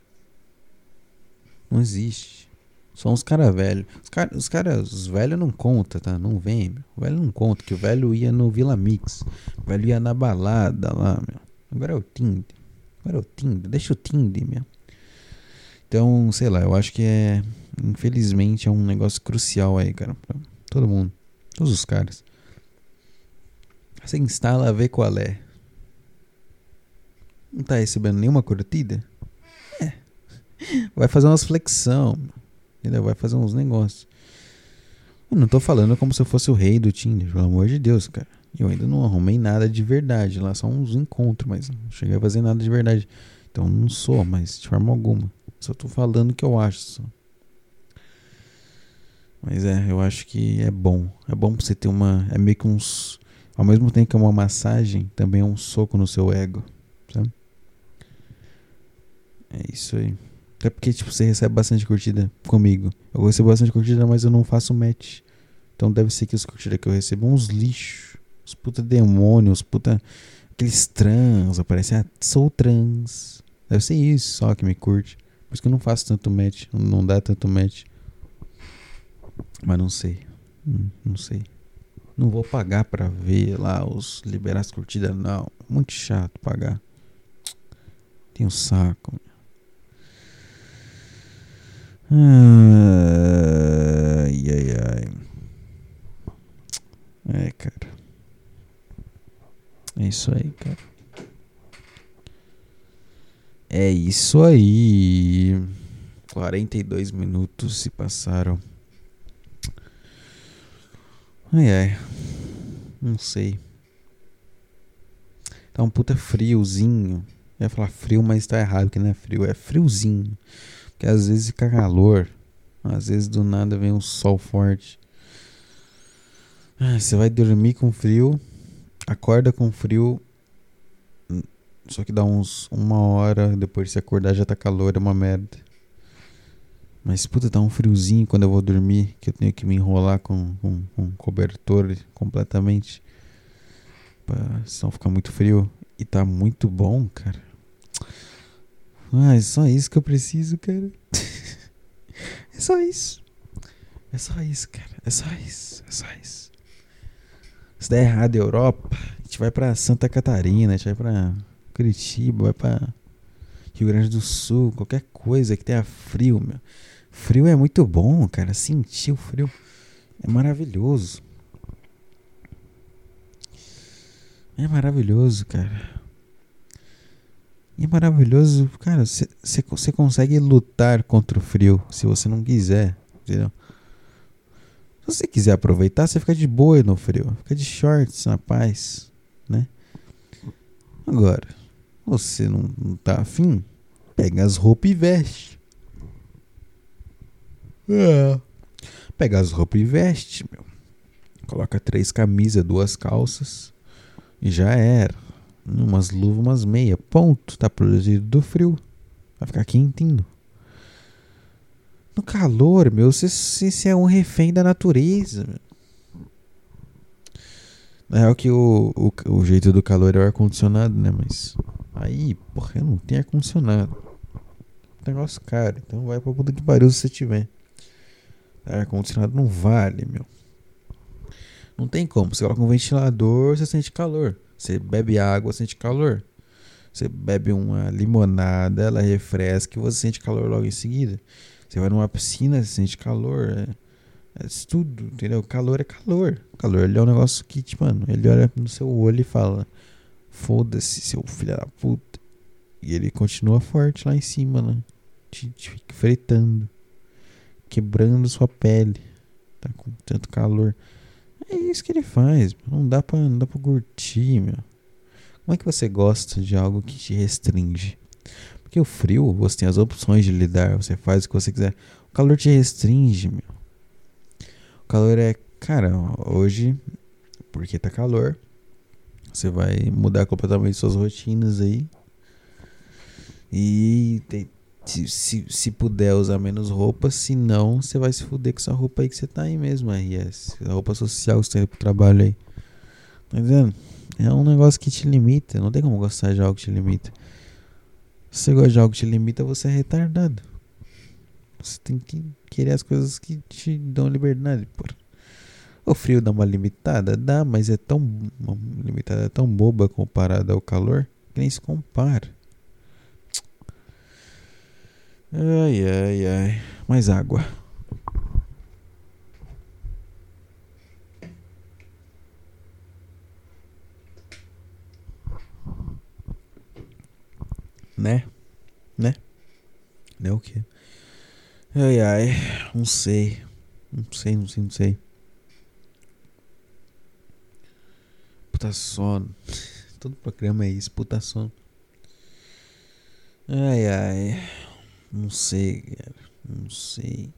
Não existe. Só uns caras velhos. Os caras, os, cara, os velhos não conta, tá? Não vem, meu. O velho não conta, que o velho ia no Vila Mix. O velho ia na balada lá, meu. Agora é o Tinder. Agora é o Tinder. Deixa o Tinder, meu. Então, sei lá, eu acho que é. Infelizmente é um negócio crucial aí, cara. Pra todo mundo. Todos os caras. Você instala, vê qual é. Não tá recebendo nenhuma curtida? É. Vai fazer umas flexão. Entendeu? Vai fazer uns negócios. Eu não tô falando como se eu fosse o rei do Tinder, pelo amor de Deus, cara. Eu ainda não arrumei nada de verdade lá, só uns encontros, mas não cheguei a fazer nada de verdade. Então não sou, mas de forma alguma. Só tô falando o que eu acho. Só. Mas é, eu acho que é bom. É bom pra você ter uma. É meio que uns. Ao mesmo tempo que é uma massagem, também é um soco no seu ego. Sabe? É isso aí. Até porque, tipo, você recebe bastante curtida comigo. Eu recebo bastante curtida, mas eu não faço match. Então deve ser que as curtidas que eu recebo uns lixos. Os puta demônios, puta. Aqueles trans, aparecem, ah, sou trans. Deve ser isso só que me curte. Por isso que eu não faço tanto match. Não dá tanto match. Mas não sei. Hum, não sei. Não vou pagar pra ver lá os liberar as curtidas, não. Muito chato pagar. Tem um saco. Ai, ai, ai. É, cara. É isso aí, cara. É isso aí. 42 minutos se passaram. Ai, ai. Não sei. Tá um puta friozinho. Eu ia falar frio, mas tá errado, que não é frio, é friozinho. Que às vezes fica calor. Às vezes do nada vem um sol forte. Ah, você vai dormir com frio, acorda com frio. Só que dá uns uma hora depois de se acordar já tá calor, é uma merda. Mas puta, tá um friozinho quando eu vou dormir, que eu tenho que me enrolar com, com, com cobertor completamente. Pra senão ficar muito frio. E tá muito bom, cara. Ah, é só isso que eu preciso, cara. é só isso. É só isso, cara. É só isso. É só isso. Se der errado Europa, a gente vai pra Santa Catarina, a gente vai pra Curitiba, vai pra Rio Grande do Sul, qualquer coisa que tenha frio, meu. Frio é muito bom, cara. Sentir o frio é maravilhoso. É maravilhoso, cara. E é maravilhoso, cara, você consegue lutar contra o frio se você não quiser, entendeu? Se você quiser aproveitar, você fica de boa no frio, fica de shorts na paz, né? Agora, você não, não tá afim, pega as roupas e veste. É. Pega as roupas e veste, meu. Coloca três camisas, duas calças e já era umas luvas, umas meia. Ponto. Tá protegido do frio. Vai ficar quentinho. No calor, meu, você, é um refém da natureza. Meu. Na real que o, o, o jeito do calor é o ar-condicionado, né? Mas aí, porra, eu não tenho ar-condicionado. Negócio caro. Então vai pra puta que pariu se você tiver. Ar-condicionado não vale, meu. Não tem como. Você coloca um ventilador, você sente calor. Você bebe água, sente calor. Você bebe uma limonada, ela refresca e você sente calor logo em seguida. Você vai numa piscina, você sente calor. É, é tudo, entendeu? Calor é calor. Calor ele é um negócio que, tipo, mano, ele olha no seu olho e fala: Foda-se, seu filho da puta. E ele continua forte lá em cima, né? Te, te fritando. Quebrando sua pele. Tá com tanto calor. É isso que ele faz. Não dá pra, não dá pra curtir, meu. Como é que você gosta de algo que te restringe? Porque o frio, você tem as opções de lidar, você faz o que você quiser. O calor te restringe, meu. O calor é, cara, hoje, porque tá calor, você vai mudar completamente suas rotinas aí. E tem, se, se, se, puder usar menos roupa, se não, você vai se fuder com essa roupa aí que você tá aí mesmo, RS. A roupa social que você tem pro trabalho aí. Tá vendo? É um negócio que te limita. Não tem como gostar de algo que te limita. Se você gosta de algo que te limita, você é retardado. Você tem que querer as coisas que te dão liberdade. O frio dá uma limitada? Dá, mas é tão. Limitada tão boba comparada ao calor que nem se compara. Ai, ai, ai. Mais água. Né? Né? Né o quê? Ai, ai. Não sei. Não sei, não sei, não sei. Puta sono. Todo programa é isso, puta sono. Ai, ai. Não sei, cara. Não sei.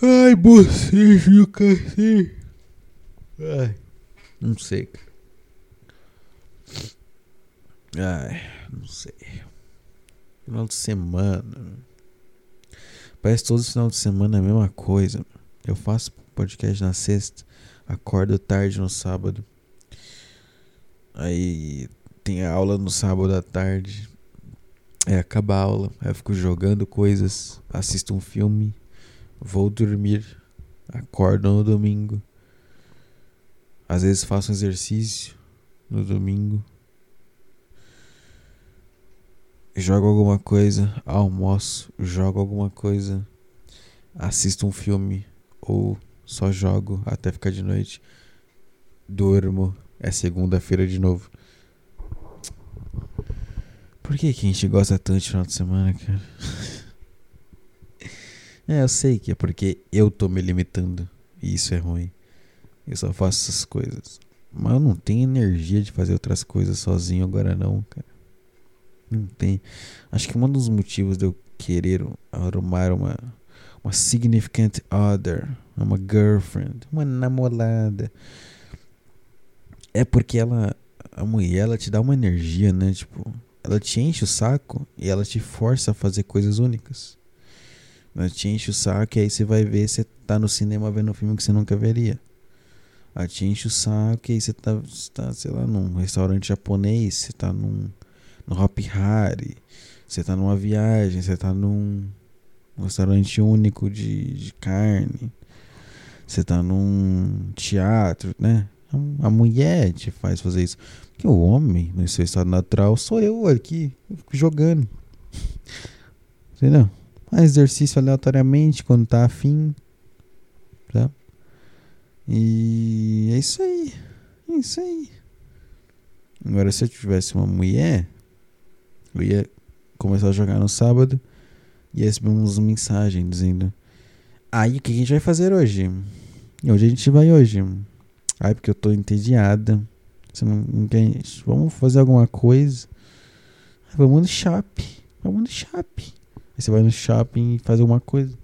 Ai, bocejo, cacete. Ai. Não sei, cara. Ai, não sei. Final de semana. Parece todo final de semana é a mesma coisa. Eu faço podcast na sexta, acordo tarde no sábado. Aí tem aula no sábado à tarde. Aí acaba a aula, eu fico jogando coisas, assisto um filme, vou dormir, acordo no domingo. Às vezes faço exercício no domingo. Jogo alguma coisa, almoço, jogo alguma coisa, assisto um filme, ou só jogo até ficar de noite. Durmo, é segunda-feira de novo. Por que, que a gente gosta tanto de final de semana, cara? é, eu sei que é porque eu tô me limitando. E isso é ruim. Eu só faço essas coisas. Mas eu não tenho energia de fazer outras coisas sozinho agora não, cara. Não tem. Acho que um dos motivos de eu querer arrumar uma uma significant other, uma girlfriend, uma namorada. É porque ela, a mulher, ela te dá uma energia, né? Tipo, ela te enche o saco e ela te força a fazer coisas únicas. Ela te enche o saco e aí você vai ver, você tá no cinema vendo um filme que você nunca veria. Ela te enche o saco e aí você tá, você tá sei lá, num restaurante japonês, você tá num, no Hop Hari, você tá numa viagem, você tá num um restaurante único de, de carne. Você tá num teatro, né? A mulher te faz fazer isso. Porque o homem, no seu estado natural, sou eu aqui, eu fico jogando. Entendeu? Faz exercício aleatoriamente quando tá afim. Tá? E é isso aí. É isso aí. Agora, se eu tivesse uma mulher, eu ia começar a jogar no sábado e recebemos uma mensagem dizendo: Aí, o que a gente vai fazer hoje? Onde a gente vai hoje? Ai, porque eu tô entediada. Você não, não quer... Vamos fazer alguma coisa? Vamos no shopping. Vamos no shopping. Aí você vai no shopping e faz alguma coisa.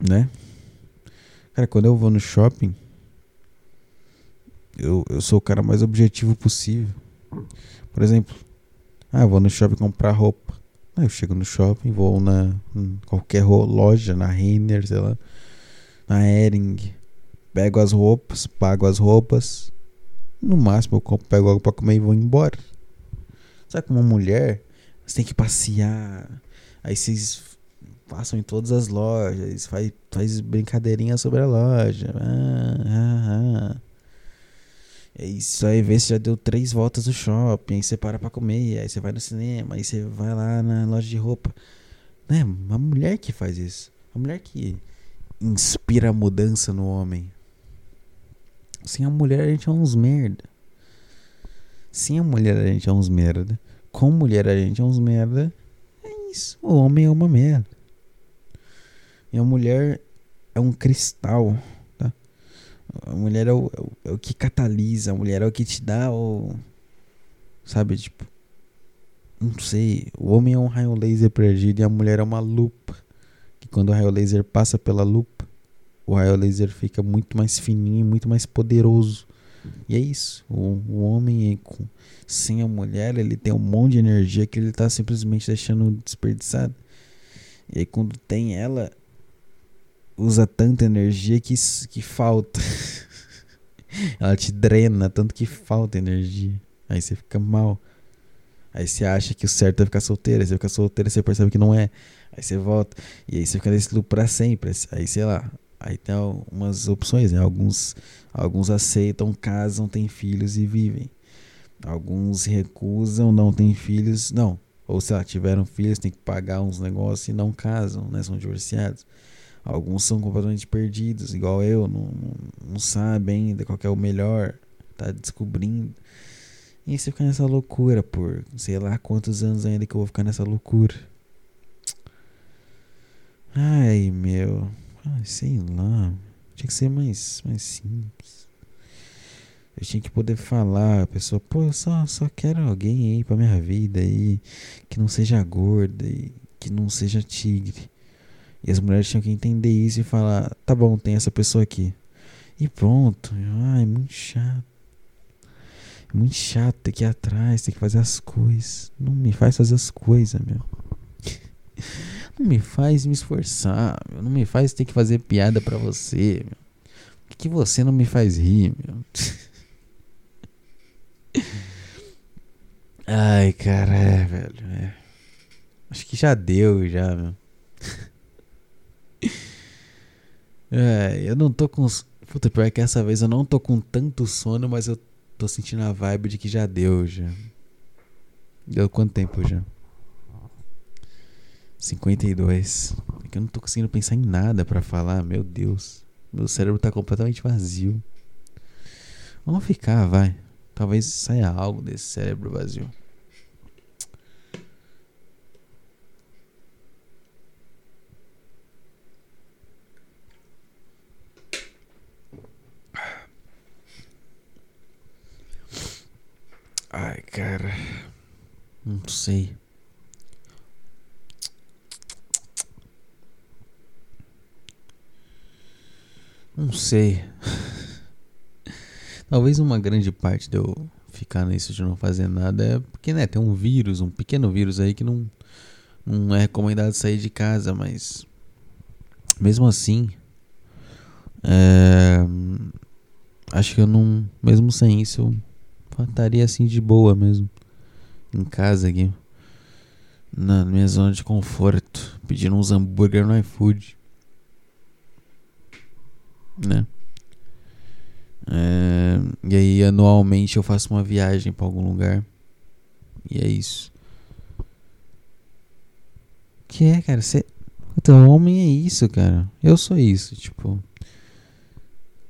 Né? Cara, quando eu vou no shopping, eu, eu sou o cara mais objetivo possível. Por exemplo, ah, eu vou no shopping comprar roupa. Aí eu chego no shopping, vou na qualquer loja, na Renner, sei lá, na Ering, pego as roupas, pago as roupas. No máximo eu compro, pego algo pra comer e vou embora. Sabe como uma mulher, você tem que passear. Aí vocês passam em todas as lojas, faz, faz brincadeirinha sobre a loja. Ah, ah, ah. É isso aí, vê se já deu três voltas no shopping, aí você para pra comer, aí você vai no cinema, aí você vai lá na loja de roupa. Né? Uma mulher que faz isso. Uma mulher que inspira mudança no homem. Sem a mulher a gente é uns merda. Sem a mulher a gente é uns merda. Com mulher a gente é uns merda. É isso. O homem é uma merda. E a mulher é um cristal. Tá? A mulher é o, é o, é o que catalisa. A mulher é o que te dá o. Sabe, tipo. Não sei. O homem é um raio laser perdido e a mulher é uma lupa. Que quando o raio laser passa pela lupa, o raio laser fica muito mais fininho, muito mais poderoso. E é isso. O, o homem, com, sem a mulher, ele tem um monte de energia que ele tá simplesmente deixando desperdiçado. E aí, quando tem ela, usa tanta energia que, que falta. ela te drena, tanto que falta energia. Aí você fica mal. Aí você acha que o certo é ficar solteiro. Aí você fica solteiro você percebe que não é. Aí você volta. E aí você fica nesse loop pra sempre. Aí sei lá. Aí tem umas opções, né? Alguns, alguns aceitam, casam, têm filhos e vivem. Alguns recusam, não têm filhos, não. Ou se tiveram filhos, tem que pagar uns negócios e não casam, né? São divorciados. Alguns são completamente perdidos, igual eu, não, não, sabe ainda qual é o melhor, tá descobrindo. E você fica nessa loucura por sei lá quantos anos ainda que eu vou ficar nessa loucura. Ai, meu. Ai, sei lá. Tinha que ser mais, mais simples. Eu tinha que poder falar, a pessoa, pô, eu só, só quero alguém aí pra minha vida aí, que não seja gorda e que não seja tigre. E as mulheres tinham que entender isso e falar, tá bom, tem essa pessoa aqui. E pronto. Ai, muito chato. É muito chato ter que ir atrás, ter que fazer as coisas. Não me faz fazer as coisas, meu. Não me faz me esforçar, meu. Não me faz ter que fazer piada pra você, meu. Por que, você não me faz rir, meu? Ai, cara, é, velho. É. Acho que já deu, já, meu. É, eu não tô com. Puta, pior que essa vez eu não tô com tanto sono, mas eu tô sentindo a vibe de que já deu já. Deu quanto tempo já? 52. É que eu não tô conseguindo pensar em nada para falar, meu Deus. Meu cérebro tá completamente vazio. Vamos ficar, vai. Talvez saia algo desse cérebro vazio. Ai, cara. Não sei. Não sei. Talvez uma grande parte de eu ficar nisso de não fazer nada é porque, né, tem um vírus, um pequeno vírus aí que não, não é recomendado sair de casa, mas mesmo assim, é, acho que eu não, mesmo sem isso, eu estaria assim de boa mesmo. Em casa aqui. Na minha zona de conforto. Pedindo uns hambúrguer no iFood. Né? É, e aí anualmente eu faço uma viagem para algum lugar. E é isso. Que é, cara? Você. Então, homem é isso, cara. Eu sou isso, tipo.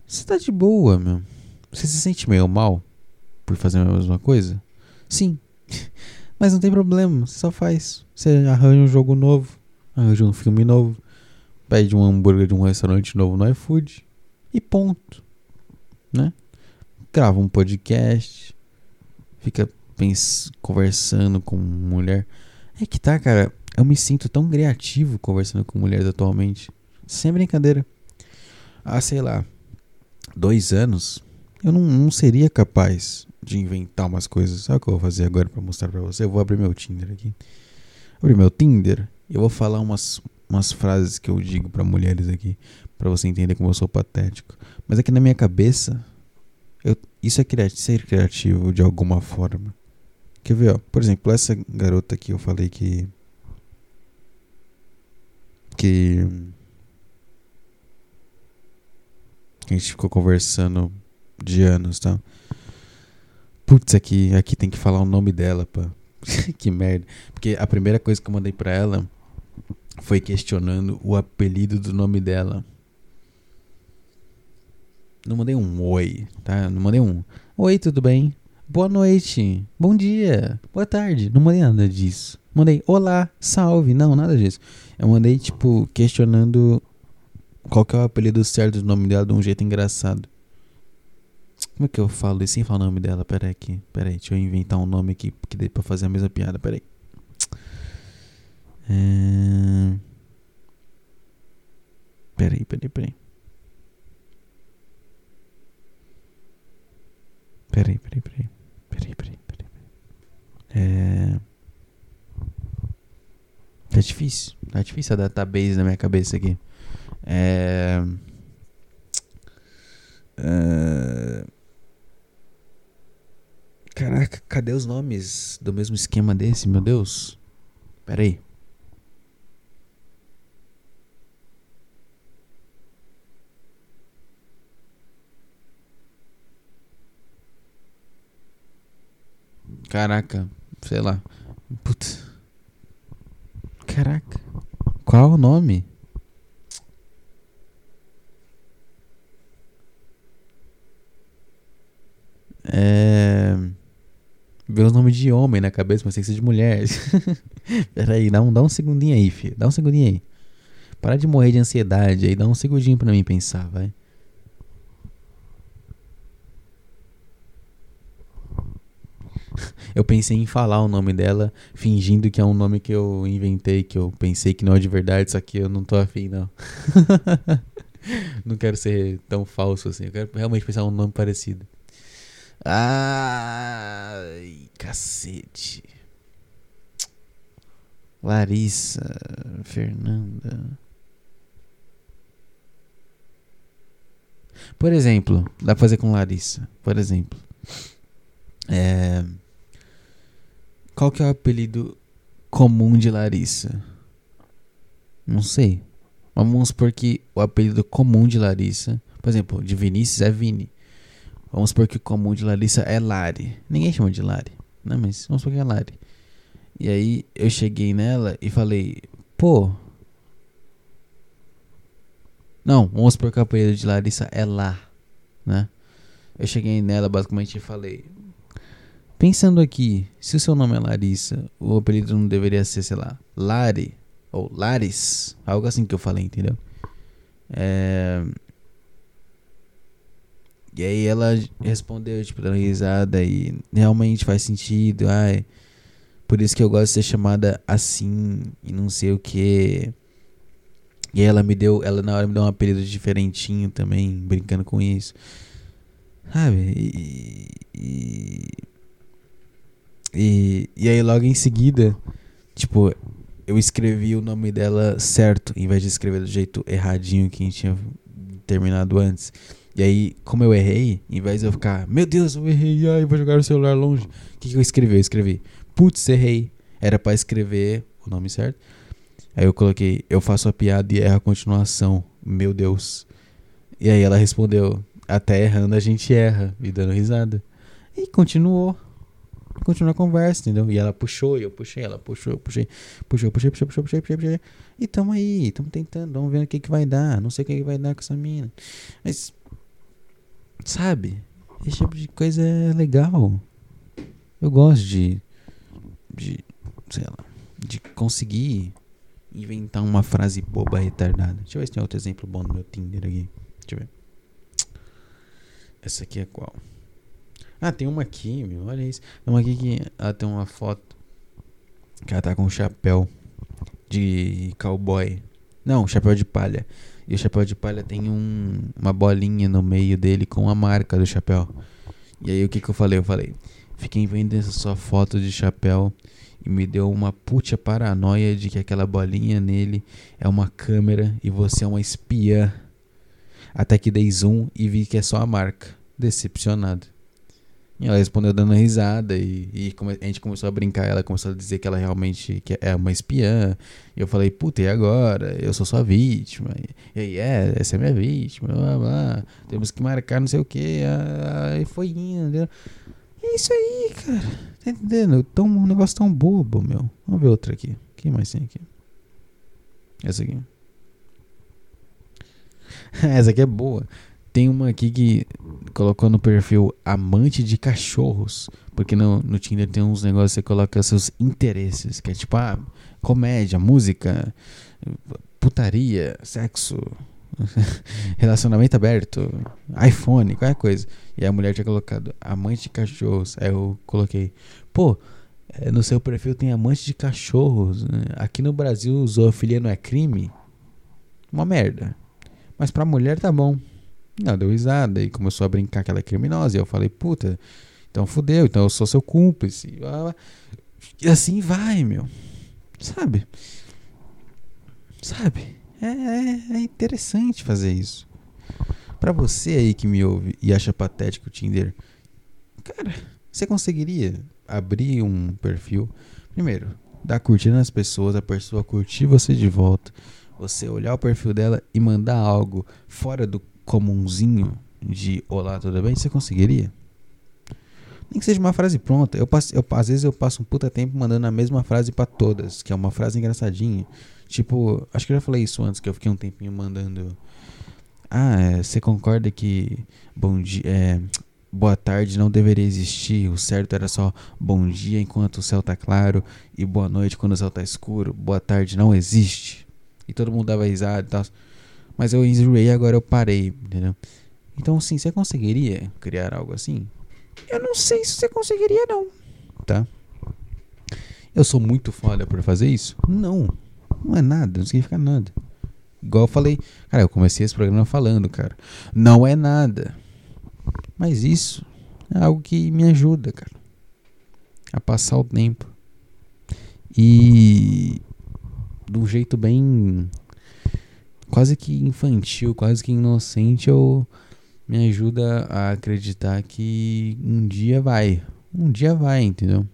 Você tá de boa, meu. Você se sente meio mal? por fazer a mesma coisa? Sim. Mas não tem problema, você só faz. Você arranja um jogo novo, arranja um filme novo, pede um hambúrguer de um restaurante novo no iFood e ponto. Né? Grava um podcast, fica conversando com mulher. É que tá, cara. Eu me sinto tão criativo conversando com mulheres atualmente. Sem brincadeira. Há, sei lá, dois anos, eu não, não seria capaz de inventar umas coisas. Sabe o que eu vou fazer agora para mostrar para você? Eu vou abrir meu Tinder aqui. Abrir meu Tinder. Eu vou falar umas, umas frases que eu digo para mulheres aqui, para você entender como eu sou patético. Mas aqui na minha cabeça, eu, isso é criativo, ser criativo de alguma forma. Quer ver, ó? Por exemplo, essa garota aqui eu falei que que a gente ficou conversando de anos, tá? Putz, aqui, aqui tem que falar o nome dela, pá. que merda. Porque a primeira coisa que eu mandei pra ela foi questionando o apelido do nome dela. Não mandei um oi, tá? Não mandei um. Oi, tudo bem? Boa noite. Bom dia. Boa tarde. Não mandei nada disso. Mandei olá, salve. Não, nada disso. Eu mandei, tipo, questionando qual que é o apelido certo do nome dela de um jeito engraçado. Como é que eu falo isso sem falar o nome dela? Pera aí aqui. Pera aí, deixa eu inventar um nome aqui que dê pra fazer a mesma piada. Pera aí. É... Pera aí, pera aí, pera aí. Peraí, peraí, peraí. Peraí, peraí, peraí. É. Tá difícil. Tá difícil a database na minha cabeça aqui. É. é... Caraca, cadê os nomes do mesmo esquema desse, meu Deus? Pera Caraca, sei lá. Putz. Caraca. Qual o nome? É. Vê o nome de homem na cabeça, mas tem que ser de mulher. Pera aí, dá um, dá um segundinho aí, filho. Dá um segundinho aí. Para de morrer de ansiedade aí, dá um segundinho pra mim pensar, vai. Eu pensei em falar o nome dela, fingindo que é um nome que eu inventei, que eu pensei que não é de verdade, só que eu não tô afim, não. não quero ser tão falso assim, eu quero realmente pensar um nome parecido. Ai, cacete. Larissa, Fernanda. Por exemplo, dá pra fazer com Larissa. Por exemplo. É. Qual que é o apelido comum de Larissa? Não sei. Vamos supor que o apelido comum de Larissa, por exemplo, de Vinícius é Vini. Vamos supor que o comum de Larissa é Lari. Ninguém chama de Lari. Não, mas vamos supor que é Lari. E aí eu cheguei nela e falei, pô. Não, vamos supor que o apelido de Larissa é Lá, né? Eu cheguei nela basicamente e falei, Pensando aqui, se o seu nome é Larissa, o apelido não deveria ser, sei lá, Lari ou Laris, algo assim que eu falei, entendeu? É... E aí ela respondeu, tipo, dando risada e realmente faz sentido, ai, por isso que eu gosto de ser chamada assim e não sei o que. E ela me deu, ela na hora me deu um apelido diferentinho também, brincando com isso. Sabe? E, e e, e aí logo em seguida, tipo, eu escrevi o nome dela certo, em vez de escrever do jeito erradinho que a gente tinha terminado antes. E aí, como eu errei, em vez de eu ficar, meu Deus, eu errei, ai, vou jogar o celular longe. O que, que eu escrevi? Eu escrevi, putz, errei. Era para escrever o nome certo. Aí eu coloquei, eu faço a piada e erro a continuação. Meu Deus. E aí ela respondeu, até errando a gente erra, e dando risada. E continuou continuar a conversa, entendeu? E ela puxou, e eu puxei, ela puxou, eu puxei, puxou, puxei, puxei, puxei, puxei, puxei, puxei. E tamo aí, tamo tentando, vamos ver o que que vai dar. Não sei o que, que vai dar com essa mina. Mas, sabe? Esse tipo de coisa é legal. Eu gosto de, de, sei lá, de conseguir inventar uma frase boba retardada. Deixa eu ver se tem outro exemplo bom no meu Tinder aqui. Deixa eu ver. Essa aqui é qual? Ah, tem uma aqui, meu, olha isso. Tem uma aqui que ela tem uma foto que ela tá com um chapéu de cowboy. Não, chapéu de palha. E o chapéu de palha tem um, uma bolinha no meio dele com a marca do chapéu. E aí o que que eu falei? Eu falei, fiquei vendo essa sua foto de chapéu e me deu uma puta paranoia de que aquela bolinha nele é uma câmera e você é uma espiã. Até que dei zoom e vi que é só a marca. Decepcionado. E ela respondeu dando risada e, e a gente começou a brincar. Ela começou a dizer que ela realmente que é uma espiã. E eu falei, puta, e agora? Eu sou sua vítima. E aí, é, essa é minha vítima. Blá, blá. Temos que marcar não sei o que. Aí foi indo. É isso aí, cara. Tá entendendo? Tão, um negócio tão bobo, meu. Vamos ver outra aqui. O que mais tem aqui? Essa aqui. Essa aqui é boa. Tem uma aqui que colocou no perfil amante de cachorros. Porque no, no Tinder tem uns negócios que você coloca seus interesses. Que é tipo, ah, comédia, música, putaria, sexo, relacionamento aberto, iPhone, qualquer coisa. E a mulher tinha colocado amante de cachorros. Aí eu coloquei, pô, é, no seu perfil tem amante de cachorros. Né? Aqui no Brasil, zoofilia não é crime? Uma merda. Mas pra mulher tá bom. Não, deu risada e começou a brincar que ela é criminosa. E eu falei, puta, então fudeu, então eu sou seu cúmplice. E assim vai, meu. Sabe? Sabe? É, é, é interessante fazer isso. Pra você aí que me ouve e acha patético o Tinder, cara, você conseguiria abrir um perfil? Primeiro, dar curtida nas pessoas, a pessoa curtir você de volta, você olhar o perfil dela e mandar algo fora do comunzinho de olá, tudo bem? Você conseguiria? Nem que seja uma frase pronta. Eu, passo, eu às vezes eu passo um puta tempo mandando a mesma frase para todas, que é uma frase engraçadinha. Tipo, acho que eu já falei isso antes, que eu fiquei um tempinho mandando. Ah, é, você concorda que bom dia, é, boa tarde não deveria existir? O certo era só bom dia enquanto o céu tá claro e boa noite quando o céu tá escuro. Boa tarde não existe. E todo mundo dava risada e tal. Mas eu enjoei agora eu parei, entendeu? Então, sim, você conseguiria criar algo assim? Eu não sei se você conseguiria, não. Tá? Eu sou muito foda por fazer isso? Não. Não é nada, não significa nada. Igual eu falei, cara, eu comecei esse programa falando, cara. Não é nada. Mas isso é algo que me ajuda, cara. A passar o tempo. E de um jeito bem quase que infantil, quase que inocente, eu me ajuda a acreditar que um dia vai. Um dia vai, entendeu?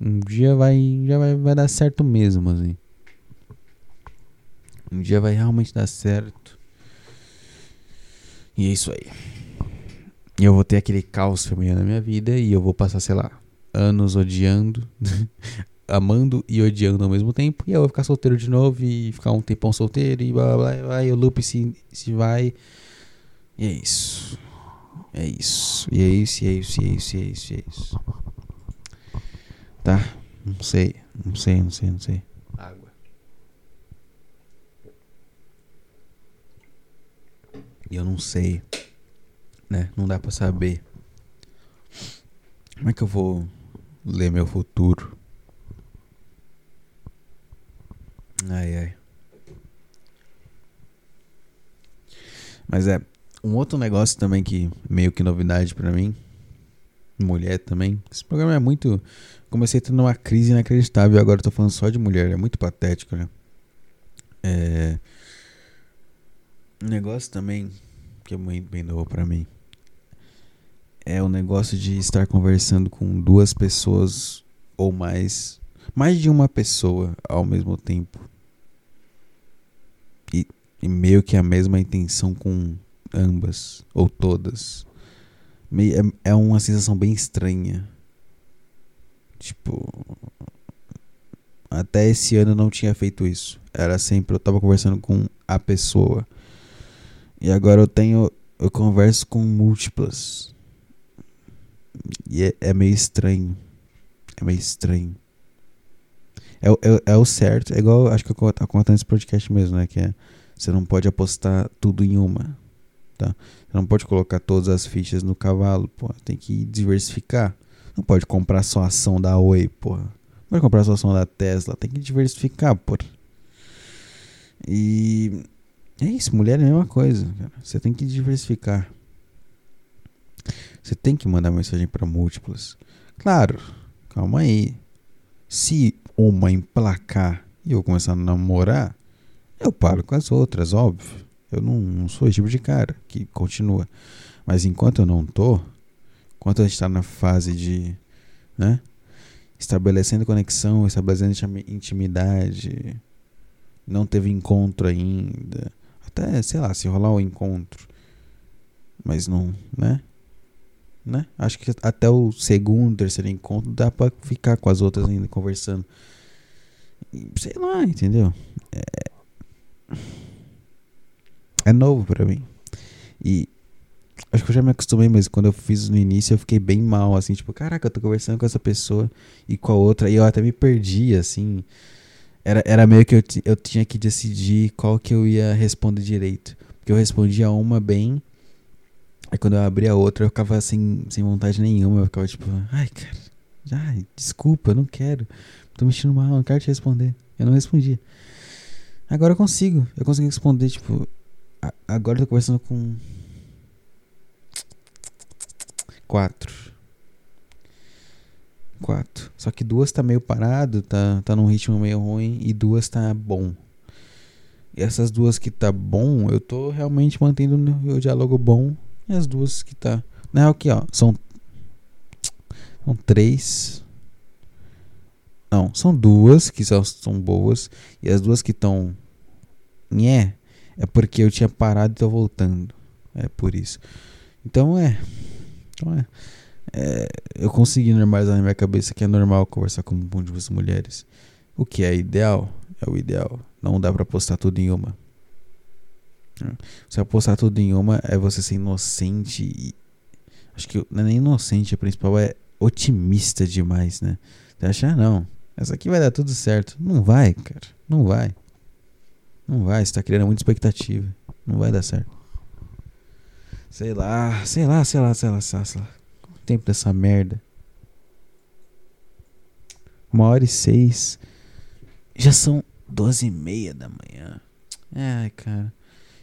Um dia vai, já vai, vai dar certo mesmo, assim. Um dia vai realmente dar certo. E é isso aí. Eu vou ter aquele caos feminino na minha vida e eu vou passar, sei lá, anos odiando, amando e odiando ao mesmo tempo. E eu vou ficar solteiro de novo e ficar um tempão solteiro e blá blá blá. E o loop se, se vai. E é isso. É isso. E é isso, e é isso, e é isso, e é isso, e é isso. Tá? Não sei, não sei, não sei, não sei. Água. E eu não sei, né? Não dá pra saber. Como é que eu vou ler meu futuro? Ai, ai. Mas é, um outro negócio também que meio que novidade para mim, mulher também. Esse programa é muito. Comecei tendo uma crise inacreditável agora tô falando só de mulher. É muito patético, né? É. Um negócio também que é muito bem novo pra mim é o negócio de estar conversando com duas pessoas ou mais. Mais de uma pessoa ao mesmo tempo. E, meio que a mesma intenção com ambas ou todas. É, é uma sensação bem estranha. Tipo. Até esse ano eu não tinha feito isso. Era sempre eu tava conversando com a pessoa. E agora eu tenho. Eu converso com múltiplas. E é, é meio estranho. É meio estranho. É, é, é o certo. É igual. Acho que eu tava contando nesse podcast mesmo, né? Que é. Você não pode apostar tudo em uma tá? Você não pode colocar todas as fichas no cavalo, pô. Tem que diversificar. Não pode comprar só ação da Oi, pô. Não pode comprar só ação da Tesla. Tem que diversificar, pô. E é isso, mulher é a mesma coisa, cara. Você tem que diversificar. Você tem que mandar mensagem para múltiplas. Claro, calma aí. Se uma emplacar e eu começar a namorar, eu paro com as outras, óbvio. Eu não, não sou esse tipo de cara que continua. Mas enquanto eu não tô, enquanto a gente está na fase de, né, estabelecendo conexão, estabelecendo intimidade, não teve encontro ainda, até, sei lá, se rolar o um encontro, mas não, né? Né? Acho que até o segundo, terceiro encontro dá pra ficar com as outras ainda conversando. Sei lá, entendeu? É é novo para mim. E acho que eu já me acostumei, mas quando eu fiz no início eu fiquei bem mal, assim, tipo, caraca, eu tô conversando com essa pessoa e com a outra, e eu até me perdi, assim. Era, era meio que eu, eu tinha que decidir qual que eu ia responder direito. Porque eu respondia uma bem, aí quando eu abria a outra eu ficava sem, sem vontade nenhuma, eu ficava tipo, ai, cara, ai, desculpa, eu não quero. Tô me mexendo mal, não quero te responder. Eu não respondia. Agora eu consigo, eu consigo responder, tipo, agora eu tô conversando com quatro. Quatro. Só que duas tá meio parado, tá, tá num ritmo meio ruim e duas tá bom. E essas duas que tá bom, eu tô realmente mantendo o diálogo bom. E as duas que tá. Na real, aqui, ó, são. São três. Não, são duas que são, boas. E as duas que estão. Nhé, é porque eu tinha parado e tô voltando. É por isso. Então é. Então é. é eu consegui normalizar na minha cabeça que é normal conversar com muitas mulheres. O que é ideal? É o ideal. Não dá pra postar tudo em uma. Se postar tudo em uma, é você ser inocente e. Acho que não é nem inocente, a principal é otimista demais, né? Você acha, ah, não, essa aqui vai dar tudo certo. Não vai, cara. Não vai. Não vai, você tá criando muita expectativa. Não vai dar certo. Sei lá, sei lá, sei lá, sei lá, sei lá. Sei lá. Tempo dessa merda. Uma hora e seis. Já são doze e meia da manhã. Ai, cara.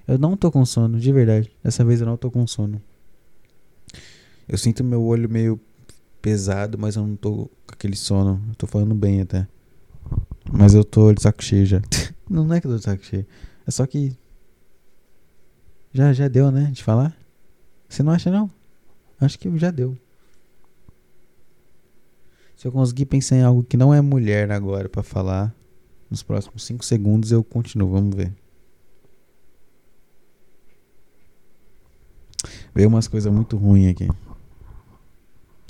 Eu não tô com sono, de verdade. Dessa vez eu não tô com sono. Eu sinto meu olho meio pesado, mas eu não tô com aquele sono. Eu tô falando bem até. Mas eu tô de saco cheio já. não é que eu tô de saco cheio. É só que. Já, já deu, né? De falar? Você não acha, não? Acho que já deu. Se eu conseguir pensar em algo que não é mulher agora para falar, nos próximos 5 segundos eu continuo. Vamos ver. Veio umas coisas muito ruins aqui.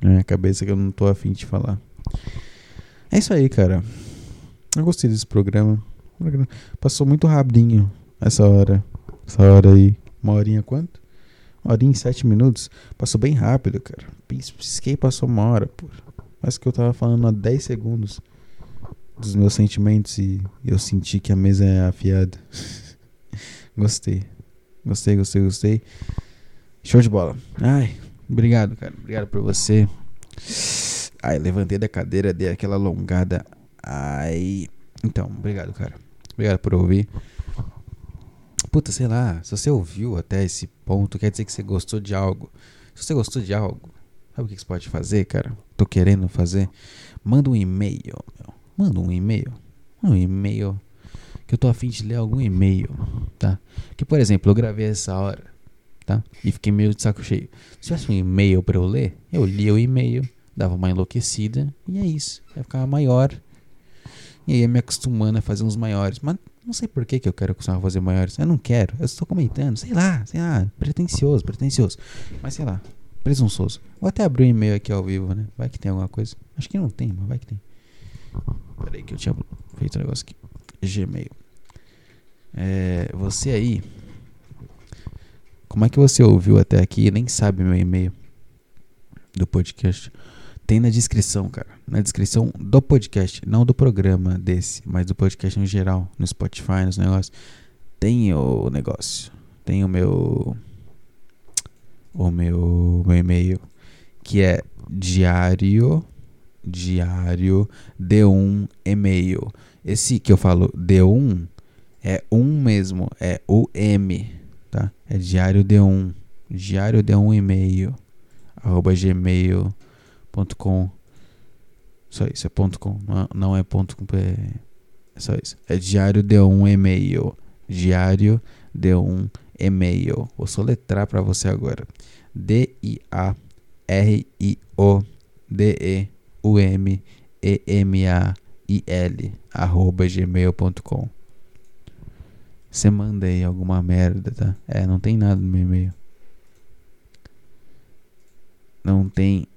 Na minha cabeça que eu não tô afim de falar. É isso aí, cara. Eu gostei desse programa. Passou muito rapidinho essa hora. Essa hora aí. Uma horinha quanto? Uma horinha e sete minutos. Passou bem rápido, cara. Pisquei passou uma hora, pô. Mas que eu tava falando há 10 segundos dos meus sentimentos e eu senti que a mesa é afiada. gostei. Gostei, gostei, gostei. Show de bola. Ai, obrigado, cara. Obrigado por você. Ai, levantei da cadeira, dei aquela alongada. Ai. Então, obrigado, cara. Obrigado por ouvir. Puta, sei lá, se você ouviu até esse ponto, quer dizer que você gostou de algo. Se você gostou de algo, sabe o que você pode fazer, cara? Tô querendo fazer. Manda um e-mail, meu. Manda um e-mail. Um e-mail. Que eu tô afim de ler algum e-mail, tá? Que, por exemplo, eu gravei essa hora tá? E fiquei meio de saco cheio. Se tivesse um e-mail para eu ler, eu lia o e-mail, dava uma enlouquecida e é isso. Ia ficar maior. E aí ia me acostumando a fazer uns maiores. Mas não sei por que, que eu quero acostumar a fazer maiores. Eu não quero. Eu estou comentando. Sei lá, sei lá. Pretencioso, pretencioso. Mas sei lá. Presunçoso. Vou até abrir o um e-mail aqui ao vivo, né? Vai que tem alguma coisa. Acho que não tem, mas vai que tem. Peraí que eu tinha feito um negócio aqui. Gmail. É, você aí como é que você ouviu até aqui e nem sabe meu e-mail do podcast? Tem na descrição, cara. Na descrição do podcast, não do programa desse, mas do podcast em geral, no Spotify, nos negócios. Tem o negócio. Tem o meu. O meu, meu e-mail. Que é diário. Diário D1 e-mail. Esse que eu falo D1 é um mesmo. É o M? É diário de um, diário de um e-mail, arroba gmail.com. Só isso, é ponto com, não, é, é ponto com, é, é só isso. É diário de um e-mail, diário de um e-mail. Vou soletrar para você agora. D-I-A-R-I-O-D-E-U-M-E-M-A-I-L arroba gmail.com você manda aí alguma merda, tá? É, não tem nada no meu e-mail. Não tem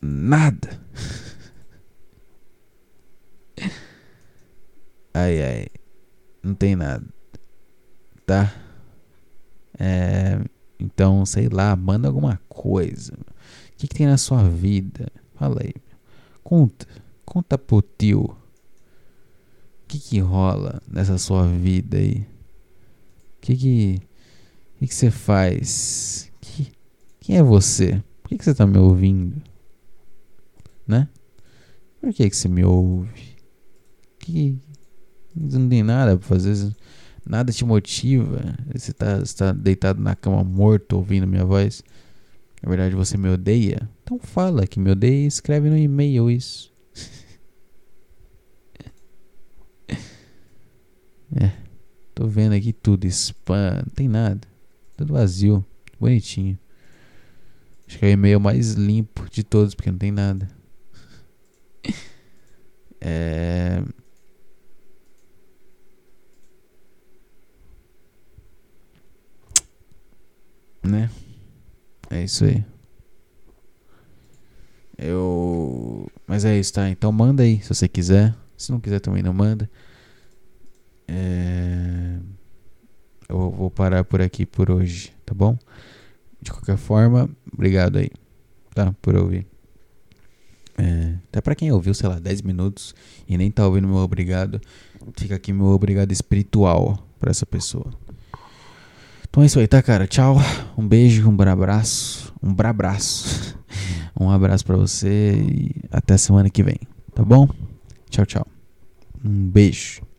nada. ai ai. Não tem nada. Tá? É, então, sei lá, manda alguma coisa. O que, que tem na sua vida? Fala aí. Conta. Conta pro tio. Que, que rola nessa sua vida aí? O que que, que, que você faz? Que, quem é você? Por que, que você tá me ouvindo? Né? Por que, que você me ouve? Que, não tem nada pra fazer. Nada te motiva. Você tá, você tá deitado na cama morto ouvindo minha voz. Na verdade você me odeia. Então fala que me odeia e escreve no e-mail isso. É. Tô vendo aqui tudo. Spam. Não tem nada. Tudo vazio. Bonitinho. Acho que é o e-mail mais limpo de todos, porque não tem nada. É. Né? É isso aí. Eu. Mas é isso, tá? Então manda aí, se você quiser. Se não quiser também não manda. É... Eu vou parar por aqui por hoje, tá bom? De qualquer forma, obrigado aí, tá? Por ouvir. É, até pra quem ouviu, sei lá, 10 minutos e nem tá ouvindo meu obrigado, fica aqui meu obrigado espiritual pra essa pessoa. Então é isso aí, tá, cara? Tchau. Um beijo, um abraço. Um brabraço. Um abraço para você e até semana que vem, tá bom? Tchau, tchau. Um beijo.